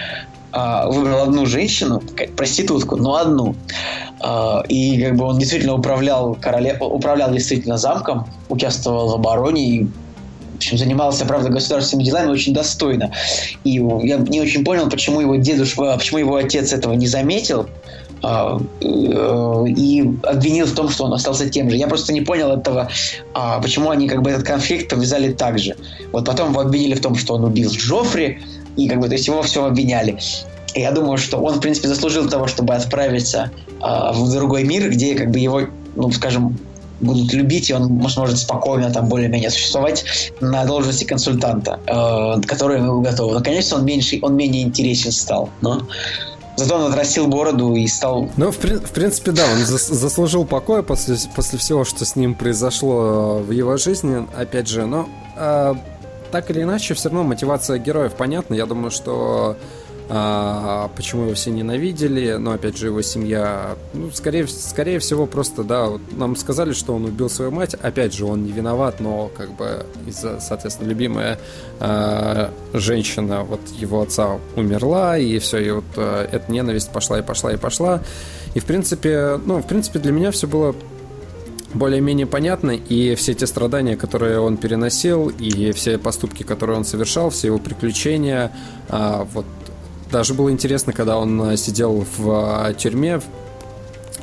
выбрал одну женщину, проститутку, но одну. А, и как бы он действительно управлял короле... управлял действительно замком, участвовал в обороне и в общем, занимался, правда, государственными делами очень достойно. И я не очень понял, почему его дедушка, почему его отец этого не заметил а, э, и обвинил в том, что он остался тем же. Я просто не понял этого, а, почему они как бы этот конфликт повязали так же. Вот потом его обвинили в том, что он убил Джоффри, и как бы то есть его все обвиняли. Я думаю, что он, в принципе, заслужил того, чтобы отправиться э, в другой мир, где как бы его, ну, скажем, будут любить, и он сможет спокойно там более-менее существовать на должности консультанта, э, который ему готов. Но, конечно, он меньше, он менее интересен стал, но Зато он отрастил бороду и стал... Ну, в, в принципе, да, он зас заслужил покоя после, после всего, что с ним произошло в его жизни, опять же, но э, так или иначе, все равно мотивация героев понятна. Я думаю, что а, почему его все ненавидели, но опять же его семья, ну, скорее, скорее всего, просто, да, вот нам сказали, что он убил свою мать, опять же, он не виноват, но как бы из-за, соответственно, любимая а, женщина вот его отца умерла, и все, и вот а, эта ненависть пошла и пошла и пошла, и в принципе, ну, в принципе, для меня все было более-менее понятно, и все те страдания, которые он переносил, и все поступки, которые он совершал, все его приключения, а, вот даже было интересно, когда он э, сидел в а, тюрьме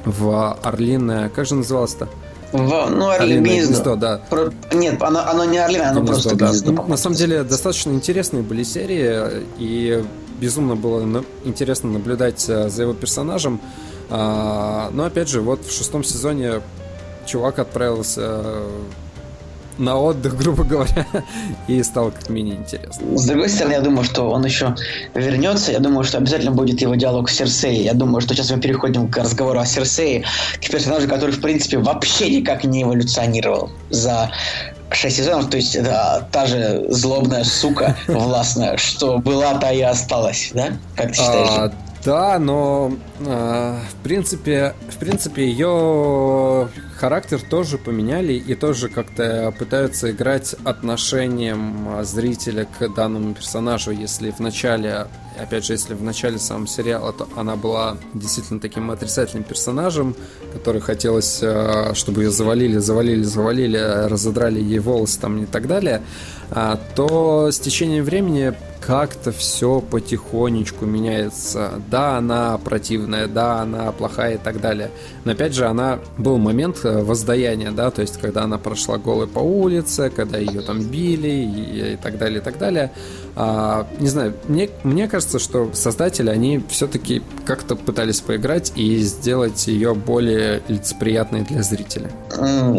в Орлиное, как же называлось-то? В, ну, Орлиное гнездо. гнездо, да. Про... Нет, оно, оно не Орлиное, оно гнездо, просто да. гнездо. Ну, на самом деле, достаточно интересные были серии, и безумно было интересно наблюдать э, за его персонажем. А, но, опять же, вот в шестом сезоне чувак отправился на отдых, *laughs* грубо говоря, и стало как менее интересно. С другой стороны, я думаю, что он еще вернется. Я думаю, что обязательно будет его диалог с Серсеей. Я думаю, что сейчас мы переходим к разговору о Серсее, к персонажу, который, в принципе, вообще никак не эволюционировал за шесть сезонов, то есть это та же злобная сука *laughs* властная, что была, та и осталась, да? Как ты считаешь? Да, но э, в принципе, в принципе ее характер тоже поменяли и тоже как-то пытаются играть отношением зрителя к данному персонажу. Если в начале, опять же, если в начале самого сериала, то она была действительно таким отрицательным персонажем, который хотелось, а, чтобы ее завалили, завалили, завалили, разодрали ей волосы там и так далее, а, то с течением времени как-то все потихонечку меняется. Да, она противная, да, она плохая и так далее. Но опять же, она был момент э, воздаяния, да, то есть когда она прошла голой по улице, когда ее там били и, и так далее, и так далее. А, не знаю, мне, мне кажется, что создатели, они все-таки как-то пытались поиграть и сделать ее более лицеприятной для зрителя.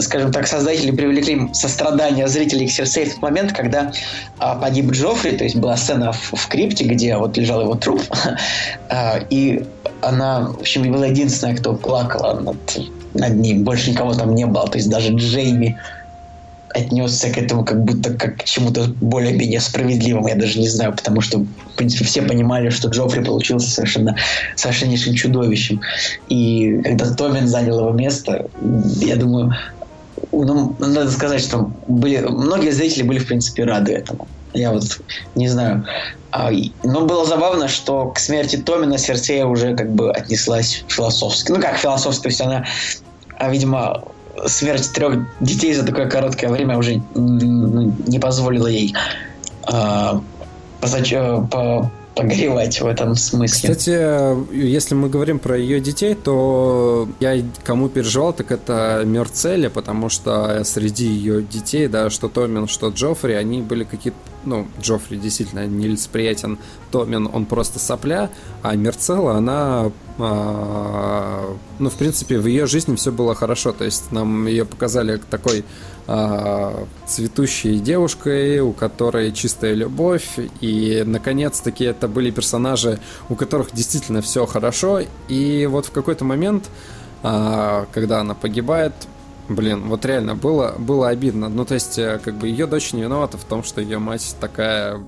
Скажем так, создатели привлекли сострадание зрителей к Серсей в момент, когда а, погиб Джоффри, то есть была сцена в, в крипте, где вот лежал его труп, *laughs* а, и она, в общем, была единственная, кто плакала над, над ним. Больше никого там не было, то есть даже Джейми отнесся к этому как будто как к чему-то более-менее справедливому, я даже не знаю, потому что, в принципе, все понимали, что Джоффри получился совершенно совершеннейшим чудовищем. И когда Томин занял его место, я думаю, ну, надо сказать, что были, многие зрители были, в принципе, рады этому. Я вот не знаю. А, но было забавно, что к смерти Томина Серсея уже как бы отнеслась философски. Ну как философски, то есть она, а, видимо, смерть трех детей за такое короткое время уже не позволила ей а, по, погревать в этом смысле. Кстати, если мы говорим про ее детей, то я кому переживал, так это Мерцеля, потому что среди ее детей, да, что Томин, что Джоффри, они были какие-то ну, Джоффри действительно нелицеприятен, Томин, он просто сопля, а Мерцелла, она, а, ну, в принципе, в ее жизни все было хорошо, то есть нам ее показали такой цветущей девушкой, у которой чистая любовь, и, наконец-таки, это были персонажи, у которых действительно все хорошо, и вот в какой-то момент, а, когда она погибает, Блин, вот реально было, было обидно. Ну, то есть, э, как бы ее дочь не виновата в том, что ее мать такая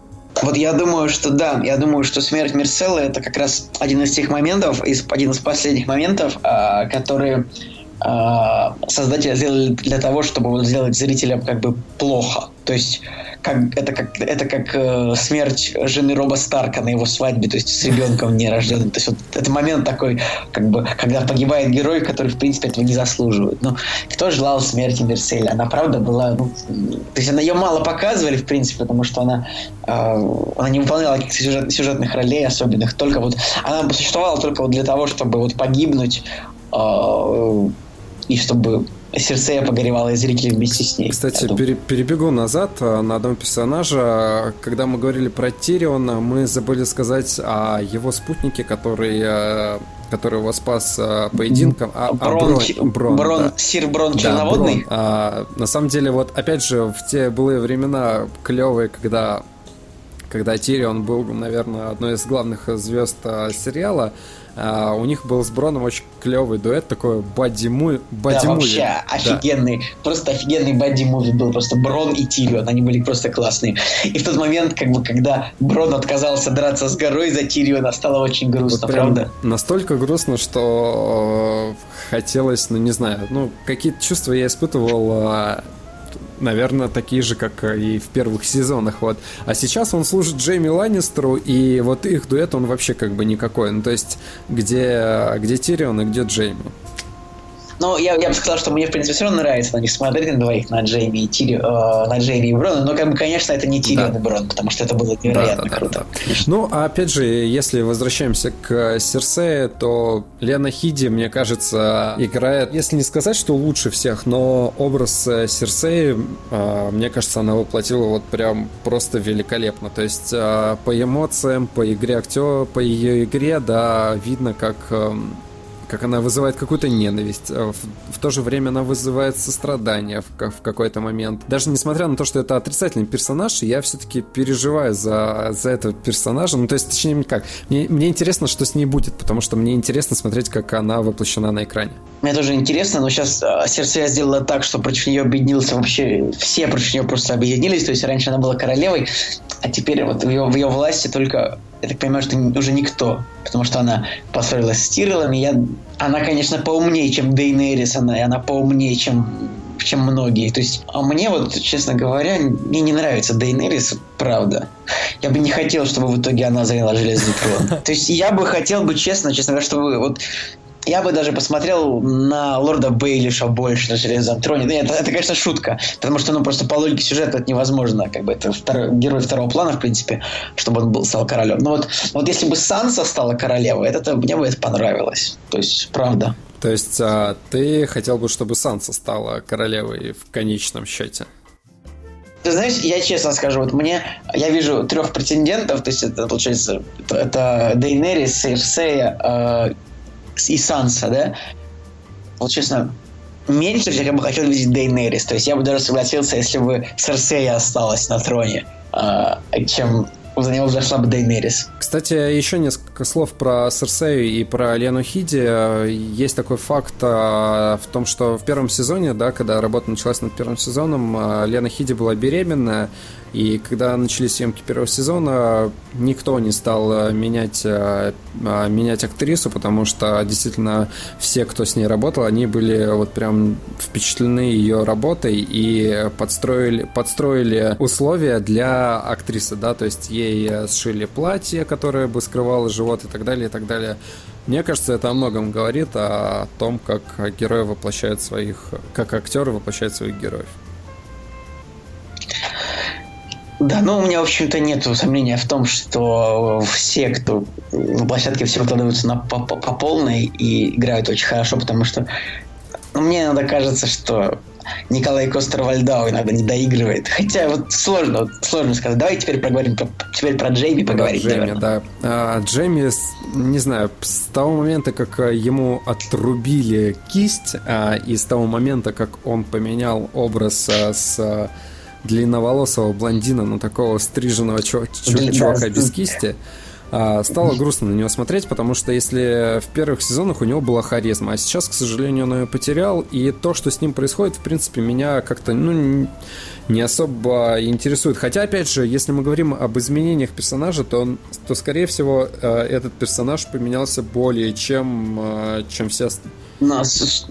вот я думаю, что да, я думаю, что смерть Мерселы это как раз один из тех моментов, из, один из последних моментов, а, которые а, создатели сделали для того, чтобы сделать зрителям как бы плохо. То есть как, это как, это как э, смерть жены Роба Старка на его свадьбе, то есть с ребенком нерожденным. То есть вот это момент такой, как бы, когда погибает герой, который, в принципе, этого не заслуживает. Ну, кто желал смерти Мерселя? Она, правда, была... Ну, то есть она ее мало показывали, в принципе, потому что она, э, она не выполняла каких-то сюжет, сюжетных ролей особенных. Только вот... Она существовала только вот для того, чтобы вот погибнуть э, и чтобы Серсея погоревала и зрители вместе с ней. Кстати, пере, перебегу назад а, на одного персонажа. Когда мы говорили про Тириона, мы забыли сказать о его спутнике, который а, который его спас а, поединком. А, Брон, а, Брон, Брон, Брон да. Сир Брон Черноводный? Да, Брон. А, на самом деле, вот опять же, в те былые времена клевые, когда когда Тирион был, наверное, одной из главных звезд сериала, а, у них был с Броном очень клевый дуэт, такой бадди-муви. Да, вообще да. офигенный, просто офигенный бадди-муви был, просто Брон и Тирион, они были просто классные. И в тот момент, как бы, когда Брон отказался драться с горой за Тириона, стало очень грустно, вот правда? Настолько грустно, что э, хотелось, ну не знаю, ну какие-то чувства я испытывал а, наверное, такие же, как и в первых сезонах. Вот. А сейчас он служит Джейми Ланнистеру, и вот их дуэт, он вообще как бы никакой. Ну, то есть, где, где Тирион и где Джейми. Ну, я, я бы сказал, что мне, в принципе, все равно нравится на них смотреть на двоих, на Джейми и Тири, э, на Джейми и Брона, но, как бы, конечно, это не Тирион да. и Брон, потому что это было невероятно да, да, круто. Да, да. Ну, а опять же, если возвращаемся к Серсее, то Лена Хиди, мне кажется, играет, если не сказать, что лучше всех, но образ Серсеи, э, мне кажется, она воплотила вот прям просто великолепно. То есть э, по эмоциям, по игре актера, по ее игре, да, видно, как эм, как она вызывает какую-то ненависть, э, в, в то же время она вызывает сострадание в, в какой-то момент. Даже несмотря на то, что это отрицательный персонаж, я все-таки переживаю за, за этого персонажа. Ну, то есть, точнее, как, мне, мне интересно, что с ней будет, потому что мне интересно смотреть, как она воплощена на экране. Мне тоже интересно, но сейчас э, сердце я сделала так, что против нее объединился вообще, все против нее просто объединились, то есть раньше она была королевой, а теперь вот в ее, в ее власти только я так понимаю, что уже никто, потому что она поссорилась с Тирелом, и я... она, конечно, поумнее, чем Дейнерис, она, и она поумнее, чем чем многие. То есть, а мне вот, честно говоря, мне не нравится Дейнерис, правда. Я бы не хотел, чтобы в итоге она заняла железный трон. *laughs* То есть, я бы хотел бы, честно, честно говоря, чтобы вот я бы даже посмотрел на Лорда Бейлиша больше на Железном троне. Да, это, это, конечно, шутка, потому что, ну, просто по логике сюжета это невозможно. Как бы это второй, герой второго плана, в принципе, чтобы он был, стал королем. Но вот, вот если бы Санса стала королевой, это, это, мне бы это понравилось. То есть, правда. То есть, а, ты хотел бы, чтобы Санса стала королевой в конечном счете? Ты знаешь, я честно скажу, вот мне, я вижу трех претендентов, то есть это получается, это, это Дейнерис, Серсея, э, и Санса, да? Вот честно, меньше всех я бы хотел видеть Дейнерис. То есть я бы даже согласился, если бы Серсея осталась на троне, э, чем за него взошла бы Дейнерис. Кстати, еще несколько несколько слов про Серсею и про Лену Хиди. Есть такой факт в том, что в первом сезоне, да, когда работа началась над первым сезоном, Лена Хиди была беременна, и когда начались съемки первого сезона, никто не стал э, менять, а, менять актрису, потому что действительно все, кто с ней работал, они были вот прям впечатлены ее работой и подстроили, подстроили условия для актрисы, да, то есть ей сшили платье, которое бы скрывало живот и так далее, и так далее. Мне кажется, это о многом говорит о том, как герои воплощают своих, как актеры воплощают своих героев. Да, ну у меня, в общем-то, нет сомнения в том, что все, кто на площадке, все выкладываются на, по, по, по полной и играют очень хорошо, потому что ну, мне иногда кажется, что Николай Костер-Вальдау иногда не доигрывает. Хотя вот сложно, вот, сложно сказать. Давай теперь поговорим про, теперь про Джейми поговорить. Про Джейми, да. А, Джейми, не знаю, с того момента, как ему отрубили кисть, а, и с того момента, как он поменял образ а, с длинноволосого блондина на такого стриженного чувака без кисти, а, стало грустно на него смотреть, потому что если в первых сезонах у него была харизма, а сейчас, к сожалению, он ее потерял, и то, что с ним происходит, в принципе, меня как-то, ну, не особо интересует. Хотя, опять же, если мы говорим об изменениях персонажа, то, он, то скорее всего, э, этот персонаж поменялся более чем, э, чем все остальные нас,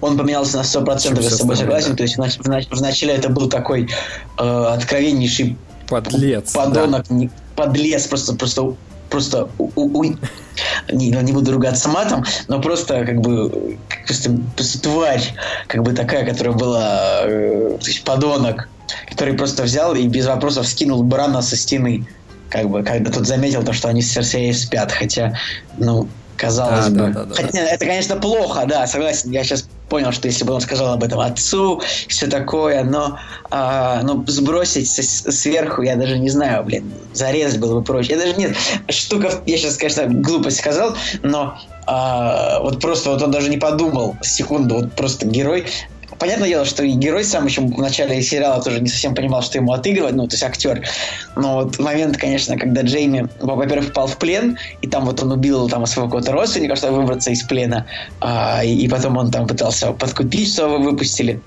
он поменялся на 100%, я с тобой согласен. Да. То есть в, начале это был такой э, откровеннейший подлец. Подонок, да. подлец, просто, просто просто у, у, не, не буду ругаться матом, но просто как бы просто, просто тварь, как бы такая, которая была э, то есть подонок, который просто взял и без вопросов скинул Брана со стены, как бы, когда тот заметил то, что они с Серсеей спят, хотя, ну, казалось да, бы. Да, да, Хотя, да. это, конечно, плохо, да, согласен. Я сейчас понял, что если бы он сказал об этом отцу, все такое, но, а, но сбросить сверху, я даже не знаю, блин, зарезать было бы проще. Я даже нет, штука, я сейчас, конечно, глупость сказал, но а, вот просто вот он даже не подумал секунду, вот просто герой понятное дело, что и герой сам еще в начале сериала тоже не совсем понимал, что ему отыгрывать, ну, то есть актер. Но вот момент, конечно, когда Джейми, во-первых, попал в плен, и там вот он убил там своего какого-то родственника, чтобы выбраться из плена, а, и, и потом он там пытался подкупить, что его выпустили.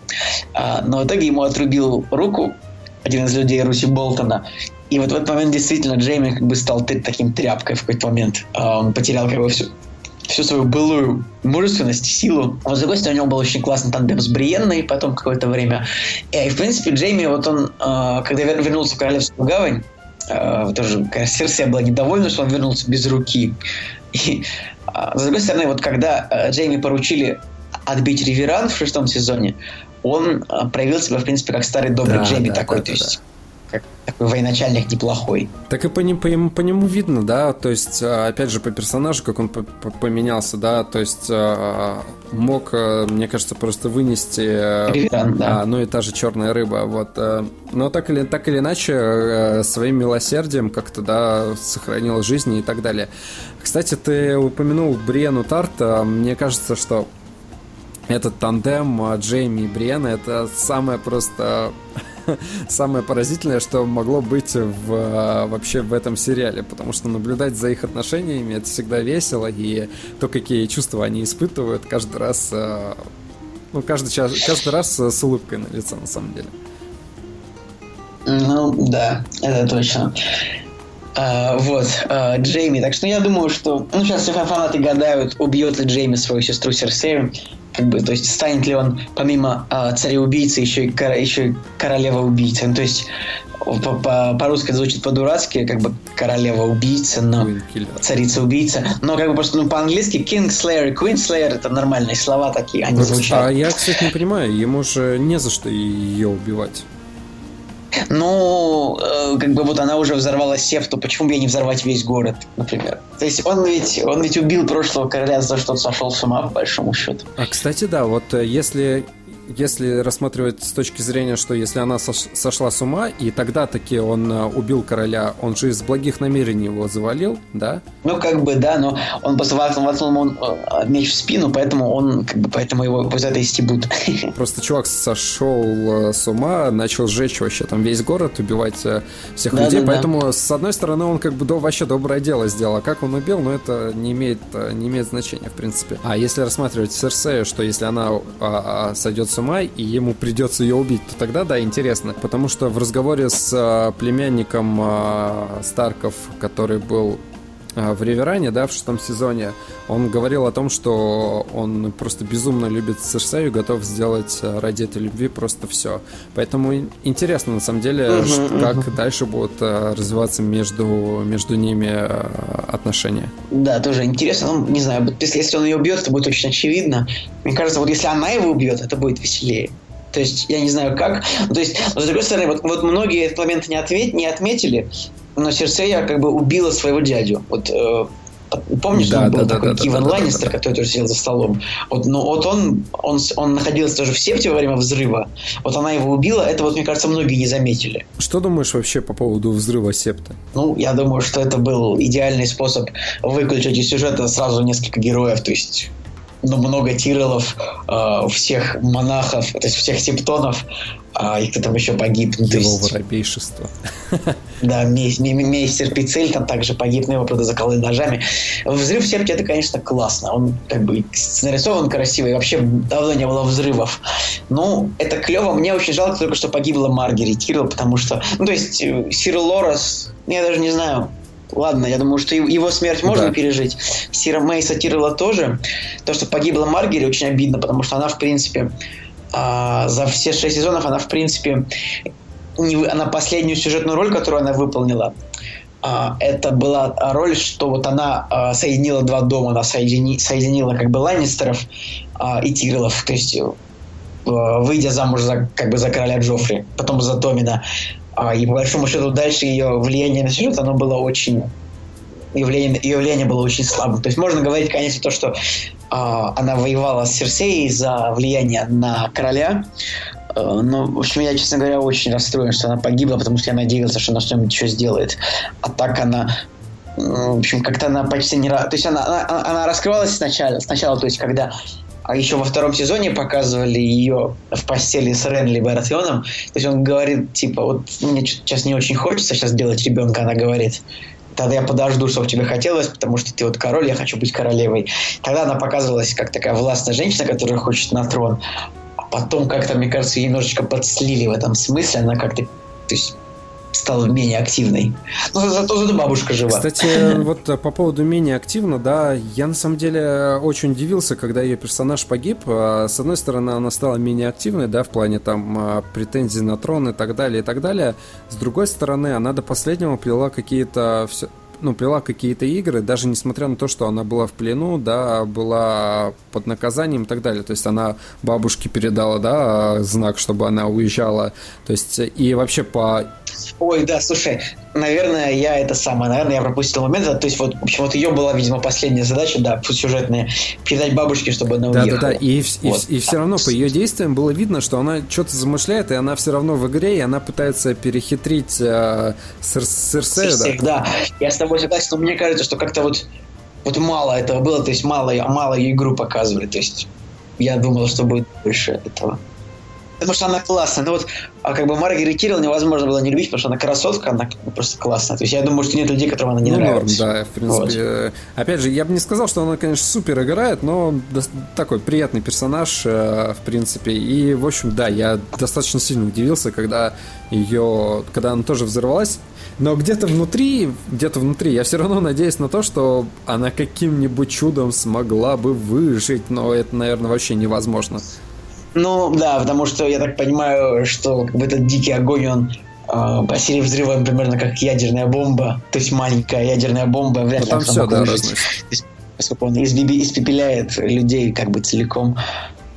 А, но в итоге ему отрубил руку один из людей Руси Болтона, и вот в этот момент действительно Джейми как бы стал таким тряпкой в какой-то момент. А, он потерял как бы всю, всю свою былую мужественность, силу. А с другой стороны, у него был очень классный тандем с Бриенной потом какое-то время. И, в принципе, Джейми, вот он, э, когда вернулся в Королевскую гавань, э, тоже Серсия была недовольна, что он вернулся без руки. И, с другой стороны, вот когда э, Джейми поручили отбить Риверан в шестом сезоне, он проявил себя, в принципе, как старый добрый да, Джейми да, такой. Да, то есть да как такой военачальник неплохой. Так и по, по, по, по нему видно, да, то есть, а, опять же, по персонажу, как он поменялся, да, то есть а, мог, а, мне кажется, просто вынести, Ревитан, да. ну и та же черная рыба, вот. Но так или, так или иначе, своим милосердием как-то, да, сохранил жизни и так далее. Кстати, ты упомянул Бриену Тарта, мне кажется, что этот тандем Джейми и Бриена это самое просто *laughs* самое поразительное, что могло быть в, вообще в этом сериале, потому что наблюдать за их отношениями это всегда весело, и то, какие чувства они испытывают каждый раз, э, ну, каждый, час, каждый раз с улыбкой на лице, на самом деле. Ну, да, это точно. А, вот, а, Джейми. Так что я думаю, что... Ну, сейчас все фанаты гадают, убьет ли Джейми свою сестру Серсею как бы, то есть станет ли он помимо э, царя-убийцы еще и, кор- еще и королева-убийца. Ну, то есть по-русски это звучит по-дурацки, как бы королева-убийца, но царица-убийца. Но как бы просто ну, по-английски King Slayer и Queen Slayer это нормальные слова такие, они звучат. А я, кстати, не понимаю, ему же не за что ее убивать. Ну, э, как бы вот она уже взорвала сефту, почему бы ей не взорвать весь город, например? То есть он ведь, он ведь убил прошлого короля за что сошел с ума, по большому счету. А, кстати, да, вот э, если если рассматривать с точки зрения, что если она сошла с ума, и тогда таки он э, убил короля, он же из благих намерений его завалил, да? Ну, как бы, да, но он просто воткнул ему э, меч в спину, поэтому он, как бы, поэтому его за это стебут. *laughs* Просто чувак сошел э, с ума, начал сжечь вообще там весь город, убивать всех да, людей, да, поэтому, да. с одной стороны, он как бы да, вообще доброе дело сделал, а как он убил, ну, это не имеет, не имеет значения, в принципе. А если рассматривать Серсею, что если она а, а, сойдет с ума, и ему придется ее убить, то тогда, да, интересно. Потому что в разговоре с а, племянником а, Старков, который был в Риверане, да, в шестом сезоне, он говорил о том, что он просто безумно любит Серсею, готов сделать а, ради этой любви просто все. Поэтому интересно, на самом деле, uh-huh, что, uh-huh. как дальше будут а, развиваться между, между ними отношения. Да, тоже интересно. Ну, не знаю, если, если он ее убьет, это будет очень очевидно. Мне кажется, вот если она его убьет, это будет веселее. То есть, я не знаю как. То есть, но с другой стороны, вот, вот многие этот момент не, ответ, не отметили, но Серсея как бы убила своего дядю. Вот э, Помнишь, да, был да, такой да, Киван да, Ланнистер, да, да, который тоже сидел за столом. Вот, ну, вот он, он, он находился тоже в септе во время взрыва. Вот она его убила. Это вот, мне кажется, многие не заметили. Что думаешь вообще по поводу взрыва септа? Ну, я думаю, что это был идеальный способ выключить из сюжета сразу несколько героев. То есть ну, много тирелов, э, всех монахов, то есть всех септонов, а, и кто там еще погиб. Ну, Его есть... воробейшество. Да, мейстер Пицель там также погиб, но его, правда, закололи ножами. Взрыв серпе это, конечно, классно. Он как бы нарисован красиво, и вообще давно не было взрывов. Ну, это клево. Мне очень жалко только, что погибла Маргери Тирл, потому что... Ну, то есть, э, Сир Лорес, я даже не знаю, Ладно, я думаю, что его смерть можно да. пережить. Сира Мейса Тирла тоже. То, что погибла Маргери, очень обидно, потому что она, в принципе, а, за все шесть сезонов, она, в принципе, не, она последнюю сюжетную роль, которую она выполнила, а, это была роль, что вот она а, соединила два дома, она соедини, соединила как бы Ланнистеров а, и Тирлов, то есть выйдя замуж за, как бы за короля Джоффри, потом за Томина. А, и по большому счету дальше ее влияние на сюжет, оно было очень ее влияние было очень слабым. То есть можно говорить, конечно, то, что э, она воевала с Серсеей за влияние на короля. Э, но, в общем, я, честно говоря, очень расстроен, что она погибла, потому что я надеялся, что она что-нибудь еще сделает. А так она в общем, как-то она почти не... То есть она, она, она раскрывалась сначала, сначала, то есть когда а еще во втором сезоне показывали ее в постели с Ренли Баратионом. То есть он говорит, типа, вот мне сейчас не очень хочется сейчас делать ребенка, она говорит. Тогда я подожду, чтобы тебе хотелось, потому что ты вот король, я хочу быть королевой. Тогда она показывалась как такая властная женщина, которая хочет на трон. А потом как-то, мне кажется, немножечко подслили в этом смысле. Она как-то то есть, стала менее активной. Но зато, зато бабушка жива. Кстати, *laughs* вот э, по поводу менее активно, да, я на самом деле очень удивился, когда ее персонаж погиб. А, с одной стороны, она стала менее активной, да, в плане там а, претензий на трон и так далее, и так далее. С другой стороны, она до последнего плела какие-то все ну, плела какие-то игры, даже несмотря на то, что она была в плену, да, была под наказанием и так далее. То есть она бабушке передала, да, знак, чтобы она уезжала. То есть и вообще по Ой, да, слушай, наверное, я это самое, наверное, я пропустил момент. То есть, вот, в общем, вот ее была, видимо, последняя задача, да, сюжетная, передать бабушке, чтобы она уехала. Да, да, да, и, вот. и, и все равно по ее действиям было видно, что она что-то замышляет, и она все равно в игре, и она пытается перехитрить э, Серсею, да. Да, я с тобой согласен, но мне кажется, что как-то вот, вот мало этого было, то есть мало, мало игру показывали, то есть я думал, что будет больше этого. Потому что она классная. Ну вот, а как бы Маргарет Кирилл невозможно было не любить, потому что она красотка, она просто классная. То есть я думаю, что нет людей, которым она не ну, нравится. Норм, да, в принципе. Вот. Опять же, я бы не сказал, что она, конечно, супер играет, но такой приятный персонаж, э, в принципе. И, в общем, да, я достаточно сильно удивился, когда ее, когда она тоже взорвалась. Но где-то внутри, где-то внутри, я все равно надеюсь на то, что она каким-нибудь чудом смогла бы выжить, но это, наверное, вообще невозможно. Ну, да, потому что я так понимаю, что как бы этот дикий огонь, он э, по силе взрыва примерно как ядерная бомба, то есть маленькая ядерная бомба, вряд ли ну, там все, да. Поскольку он испепеляет людей как бы целиком.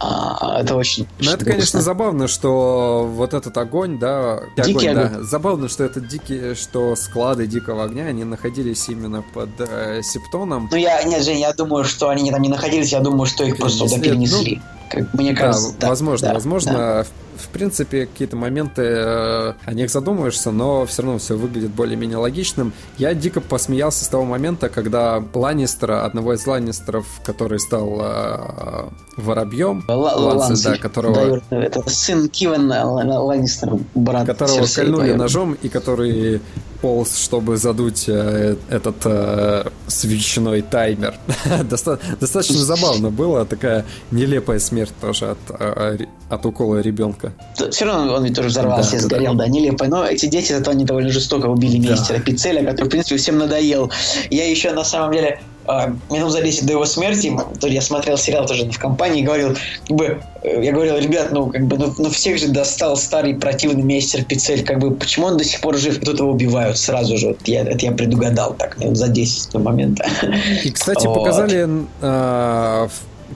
А, это очень... Ну, это, конечно, забавно, что вот этот огонь, да... Дикий огонь, огонь. Да, забавно, что этот дикий, что склады дикого огня, они находились именно под э, Септоном. Ну, я, нет, Жень, я думаю, что они там не находились, я думаю, что их просто туда перенесли. Ну, Как мне кажется, да, возможно, да, возможно. Да в принципе, какие-то моменты э, о них задумываешься, но все равно все выглядит более-менее логичным. Я дико посмеялся с того момента, когда Ланнистера, одного из Ланнистеров, который стал э, воробьем, Ланси, да, которого... Да, это сын Кивена Ланнистер, брат Которого кольнули ножом и который полз, чтобы задуть э, этот э, свечной таймер. *laughs* Доста- достаточно забавно было, такая нелепая смерть тоже от, э, от укола ребенка. Все равно он ведь тоже взорвался да, и сгорел, да, да, нелепая. Но эти дети зато они довольно жестоко убили да. мистера Пиццеля, который, в принципе, всем надоел. Я еще на самом деле минут за 10 до его смерти, то я смотрел сериал тоже в компании, и говорил, как бы, э, я говорил, ребят, ну, как бы, ну, ну всех же достал старый противный мейстер Пицель, как бы, почему он до сих пор жив, и тут его убивают сразу же, вот я, это я предугадал так, минут за 10 до момента. *laughs* И, кстати, вот. показали э,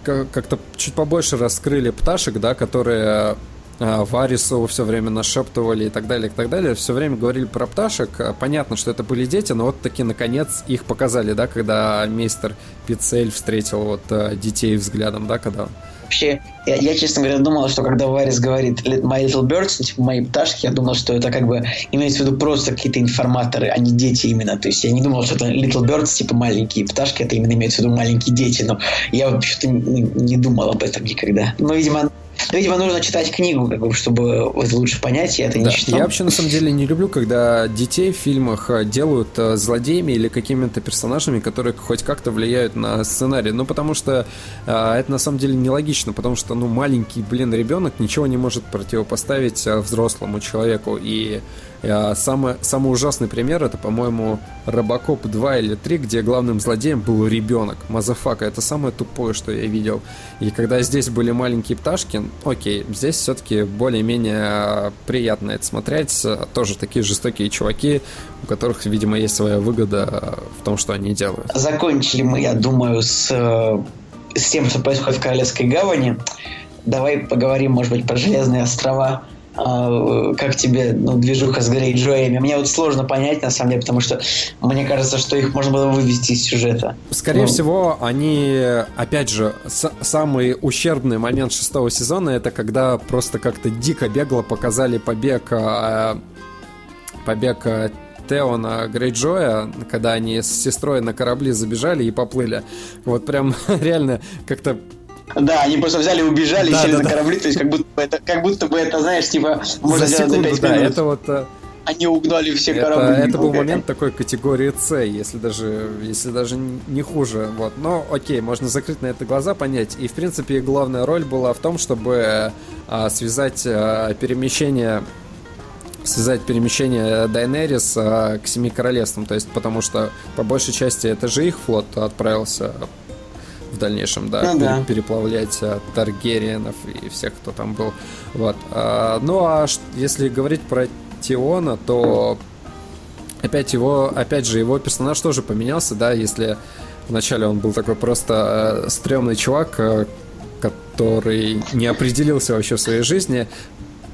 как-то чуть побольше раскрыли пташек, да, которые а, Варису все время нашептывали и так далее, и так далее. Все время говорили про пташек. Понятно, что это были дети, но вот таки наконец их показали, да, когда мистер Пицель встретил вот а, детей взглядом, да, когда вообще, я, я, честно говоря, думал, что когда Варис говорит My Little Birds, ну, типа мои пташки, я думал, что это как бы имеется в виду просто какие-то информаторы, а не дети именно. То есть я не думал, что это Little Birds, типа маленькие пташки, это именно имеется в виду маленькие дети. Но я вообще-то не, не думал об этом никогда. Но, видимо, Видимо, нужно читать книгу, как бы, чтобы лучше понять, я это да. не читал. Я вообще, на самом деле, не люблю, когда детей в фильмах э, делают э, злодеями или какими-то персонажами, которые хоть как-то влияют на сценарий. Ну, потому что э, это, на самом деле, нелогично, потому что, ну, маленький, блин, ребенок ничего не может противопоставить э, взрослому человеку. И самый, самый ужасный пример это, по-моему, Робокоп 2 или 3, где главным злодеем был ребенок. Motherfucker. Это самое тупое, что я видел. И когда здесь были маленькие пташки, окей, здесь все-таки более-менее приятно это смотреть. Тоже такие жестокие чуваки, у которых, видимо, есть своя выгода в том, что они делают. Закончили мы, я думаю, с, с тем, что происходит в Королевской гавани. Давай поговорим, может быть, про Железные острова как тебе ну, движуха с Грейджоями. Мне вот сложно понять, на самом деле, потому что мне кажется, что их можно было вывести из сюжета. Скорее ну. всего, они, опять же, самый ущербный момент шестого сезона это когда просто как-то дико бегло показали побег а, побег а, Теона Грейджоя, когда они с сестрой на корабли забежали и поплыли. Вот прям *laughs* реально как-то да, они просто взяли, убежали да, и сели да, на корабли, то есть как будто бы это, как будто бы это, знаешь, типа, можно за секунду, за 5 да, это вот э, они угнали все это, корабли. Это был момент такой категории С, если даже, если даже не хуже. Вот. Но окей, можно закрыть на это глаза, понять. И в принципе главная роль была в том, чтобы а, связать а, перемещение связать перемещение Дайнерис а, к Семи Королевствам, то есть потому что по большей части это же их флот отправился в дальнейшем, да, ну, да. переплавлять а, Таргериенов и всех, кто там был. Вот. А, ну а если говорить про Тиона, то опять его, опять же, его персонаж тоже поменялся, да, если вначале он был такой просто э, стрёмный чувак, э, который не определился вообще в своей жизни,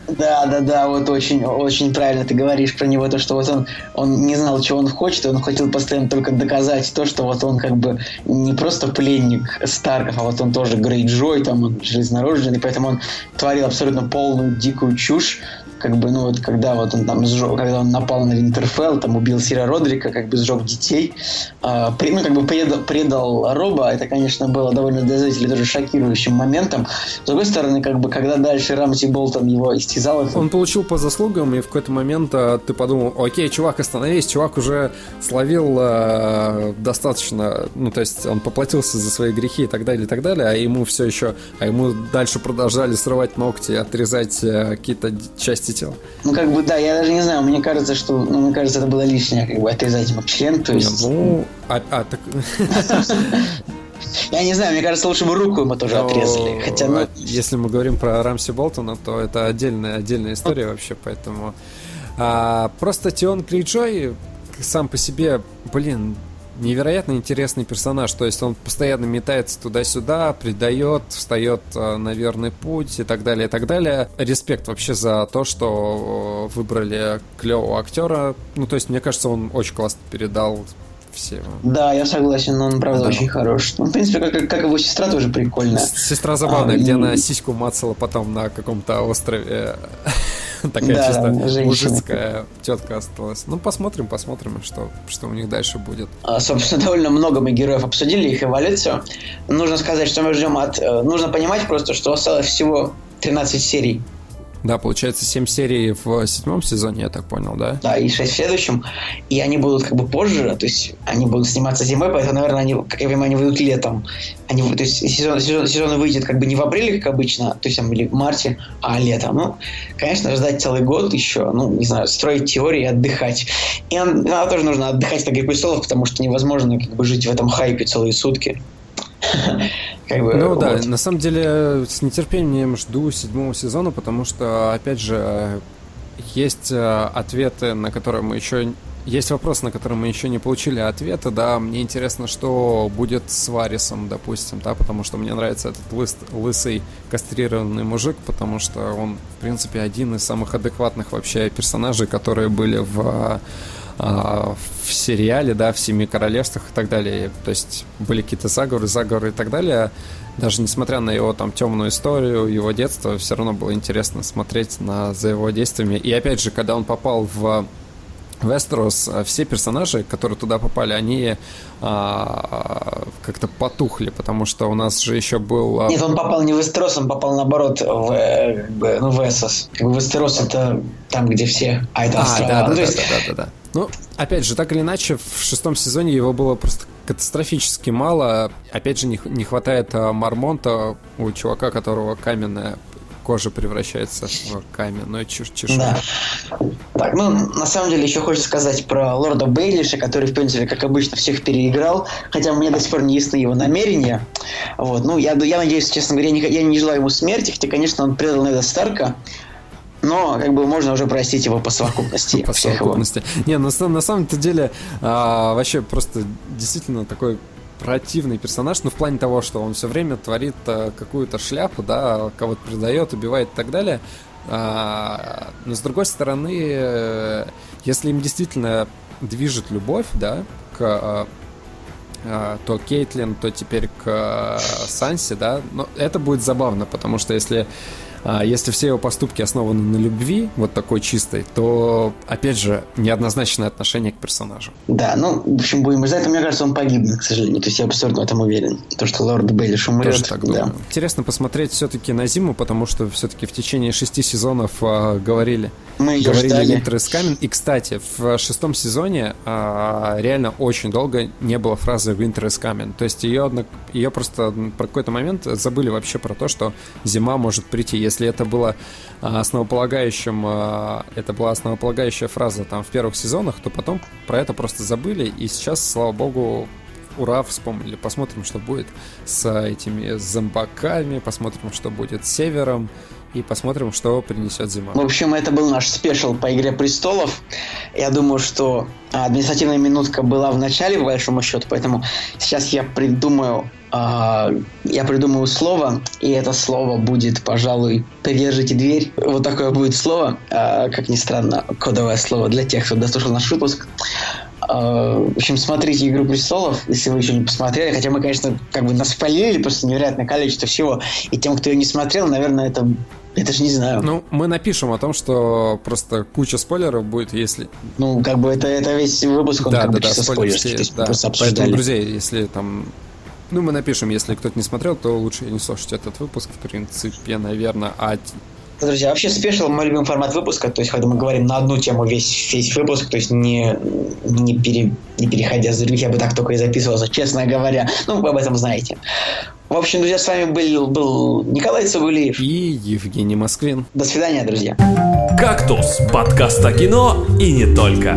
да, да, да, вот очень, очень правильно ты говоришь про него, то, что вот он, он не знал, чего он хочет, он хотел постоянно только доказать то, что вот он как бы не просто пленник Старков, а вот он тоже Грейджой, там он железнорожденный, поэтому он творил абсолютно полную дикую чушь, как бы, ну вот, когда вот он там сжег, когда он напал на Винтерфелл, там убил Сира Родрика, как бы сжег детей, э, при, ну, как бы предал, предал Роба, это, конечно, было довольно для зрителей тоже шокирующим моментом. С другой стороны, как бы, когда дальше Рамси Болтон его истязал... Он получил по заслугам, и в какой-то момент э, ты подумал, окей, чувак, остановись, чувак уже словил э, достаточно, ну, то есть он поплатился за свои грехи и так далее, и так далее, а ему все еще, а ему дальше продолжали срывать ногти, отрезать э, какие-то части тела. Ну, как бы, да, я даже не знаю, мне кажется, что, ну, мне кажется, это было лишнее, как бы, отрезать ему член, то есть... Ну, а, а так... *laughs* Я не знаю, мне кажется, лучше бы руку ему тоже отрезали. Хотя, ну... А если мы говорим про Рамси Болтона, то это отдельная, отдельная история вообще, поэтому... А, просто Тион Крейджой сам по себе, блин, невероятно интересный персонаж. То есть он постоянно метается туда-сюда, предает, встает э, на верный путь и так далее, и так далее. Респект вообще за то, что э, выбрали клевого актера. Ну, то есть, мне кажется, он очень классно передал все. Да, я согласен, но он, правда, да. очень хорош. Ну, в принципе, как, как его сестра тоже прикольная. Сестра забавная, а, где и... она сиську мацала потом на каком-то острове. *laughs* Такая да, чисто мужицкая тетка осталась. Ну, посмотрим, посмотрим, что, что у них дальше будет. А, собственно, *laughs* довольно много мы героев обсудили, их эволюцию. Нужно сказать, что мы ждем от... Э, нужно понимать просто, что осталось всего 13 серий да, получается 7 серий в седьмом сезоне, я так понял, да? Да, и 6 в следующем. И они будут как бы позже, то есть они будут сниматься зимой, поэтому, наверное, они, как я понимаю, они выйдут летом. Они, то есть сезон, сезон, сезон выйдет как бы не в апреле, как обычно, то есть там или в марте, а летом. Ну, конечно, ждать целый год еще, ну, не знаю, строить теории, отдыхать. И нам, тоже нужно отдыхать от «Игры престолов», потому что невозможно как бы жить в этом хайпе целые сутки. *laughs* Как бы, ну вот. да, на самом деле с нетерпением жду седьмого сезона, потому что, опять же, есть э, ответы, на которые мы еще... Есть вопрос, на который мы еще не получили ответа, да, мне интересно, что будет с Варисом, допустим, да, потому что мне нравится этот лыс, лысый кастрированный мужик, потому что он, в принципе, один из самых адекватных вообще персонажей, которые были в в сериале, да, в Семи Королевствах и так далее. То есть были какие-то заговоры, заговоры и так далее. Даже несмотря на его там темную историю, его детство, все равно было интересно смотреть на, за его действиями. И опять же, когда он попал в Вестерос, все персонажи, которые туда попали, они а, как-то потухли, потому что у нас же еще был... А, Нет, он попал не в Вестерос, он попал наоборот в, э, ну, в Эссос. Вестерос это там, где все, а это а, Да, ну, да, есть... да, да, да, да. Ну, опять же, так или иначе, в шестом сезоне его было просто катастрофически мало. Опять же, не, не хватает а, Мармонта у чувака, которого каменная кожа превращается в каменную чешую. Да. Так, ну, на самом деле, еще хочется сказать про Лорда Бейлиша, который, в принципе, как обычно, всех переиграл, хотя мне до сих пор не ясны его намерения. Вот, ну, я, я надеюсь, честно говоря, я не, я не желаю ему смерти, хотя, конечно, он предал Неда Старка, но как бы можно уже простить его по совокупности. *laughs* По совокупности. Не, на, на самом-то деле а, вообще просто действительно такой противный персонаж, ну, в плане того, что он все время творит а, какую-то шляпу, да, кого-то предает, убивает и так далее. А, но с другой стороны, э, если им действительно движет любовь, да, к а, а, то Кейтлин, то теперь к Санси, да, но это будет забавно, потому что если если все его поступки основаны на любви, вот такой чистой, то, опять же, неоднозначное отношение к персонажу. Да, ну, в общем, будем ждать. Мне кажется, он погибнет, к сожалению. То есть я абсолютно в этом уверен. То, что лорд Бейлиш умрет. Тоже так думаю. Да. Интересно посмотреть все-таки на зиму, потому что все-таки в течение шести сезонов а, говорили. Мы ее говорили ждали. Is coming. И, кстати, в шестом сезоне а, реально очень долго не было фразы Winter is coming. То есть ее, ее просто про какой-то момент забыли вообще про то, что зима может прийти если это было а, основополагающим, а, это была основополагающая фраза там в первых сезонах, то потом про это просто забыли, и сейчас, слава богу, ура, вспомнили. Посмотрим, что будет с этими зомбаками, посмотрим, что будет с севером, и посмотрим, что принесет зима. В общем, это был наш спешл по Игре Престолов. Я думаю, что административная минутка была в начале, по большому счету, поэтому сейчас я придумаю Uh, я придумаю слово, и это слово будет, пожалуй, «Придержите дверь». Вот такое будет слово, uh, как ни странно, кодовое слово для тех, кто дослушал наш выпуск. Uh, в общем, смотрите «Игру престолов», если вы еще не посмотрели. Хотя мы, конечно, как бы нас спалили просто невероятное количество всего. И тем, кто ее не смотрел, наверное, это это же не знаю. Ну, мы напишем о том, что просто куча спойлеров будет, если... Ну, как бы это, это весь выпуск, он да, как да, бы да, спойлерский. Все, да. Поэтому, друзья, если там... Ну, мы напишем, если кто-то не смотрел, то лучше не слушать этот выпуск, в принципе, наверное. А Друзья, вообще спешл мой любимый формат выпуска, то есть когда мы говорим на одну тему весь, весь выпуск, то есть не, не, пере, не переходя с других, я бы так только и записывался, честно говоря. Ну, вы об этом знаете. В общем, друзья, с вами был, был Николай Цугулиев. И Евгений Москвин. До свидания, друзья. «Кактус» – подкаст о кино и не только.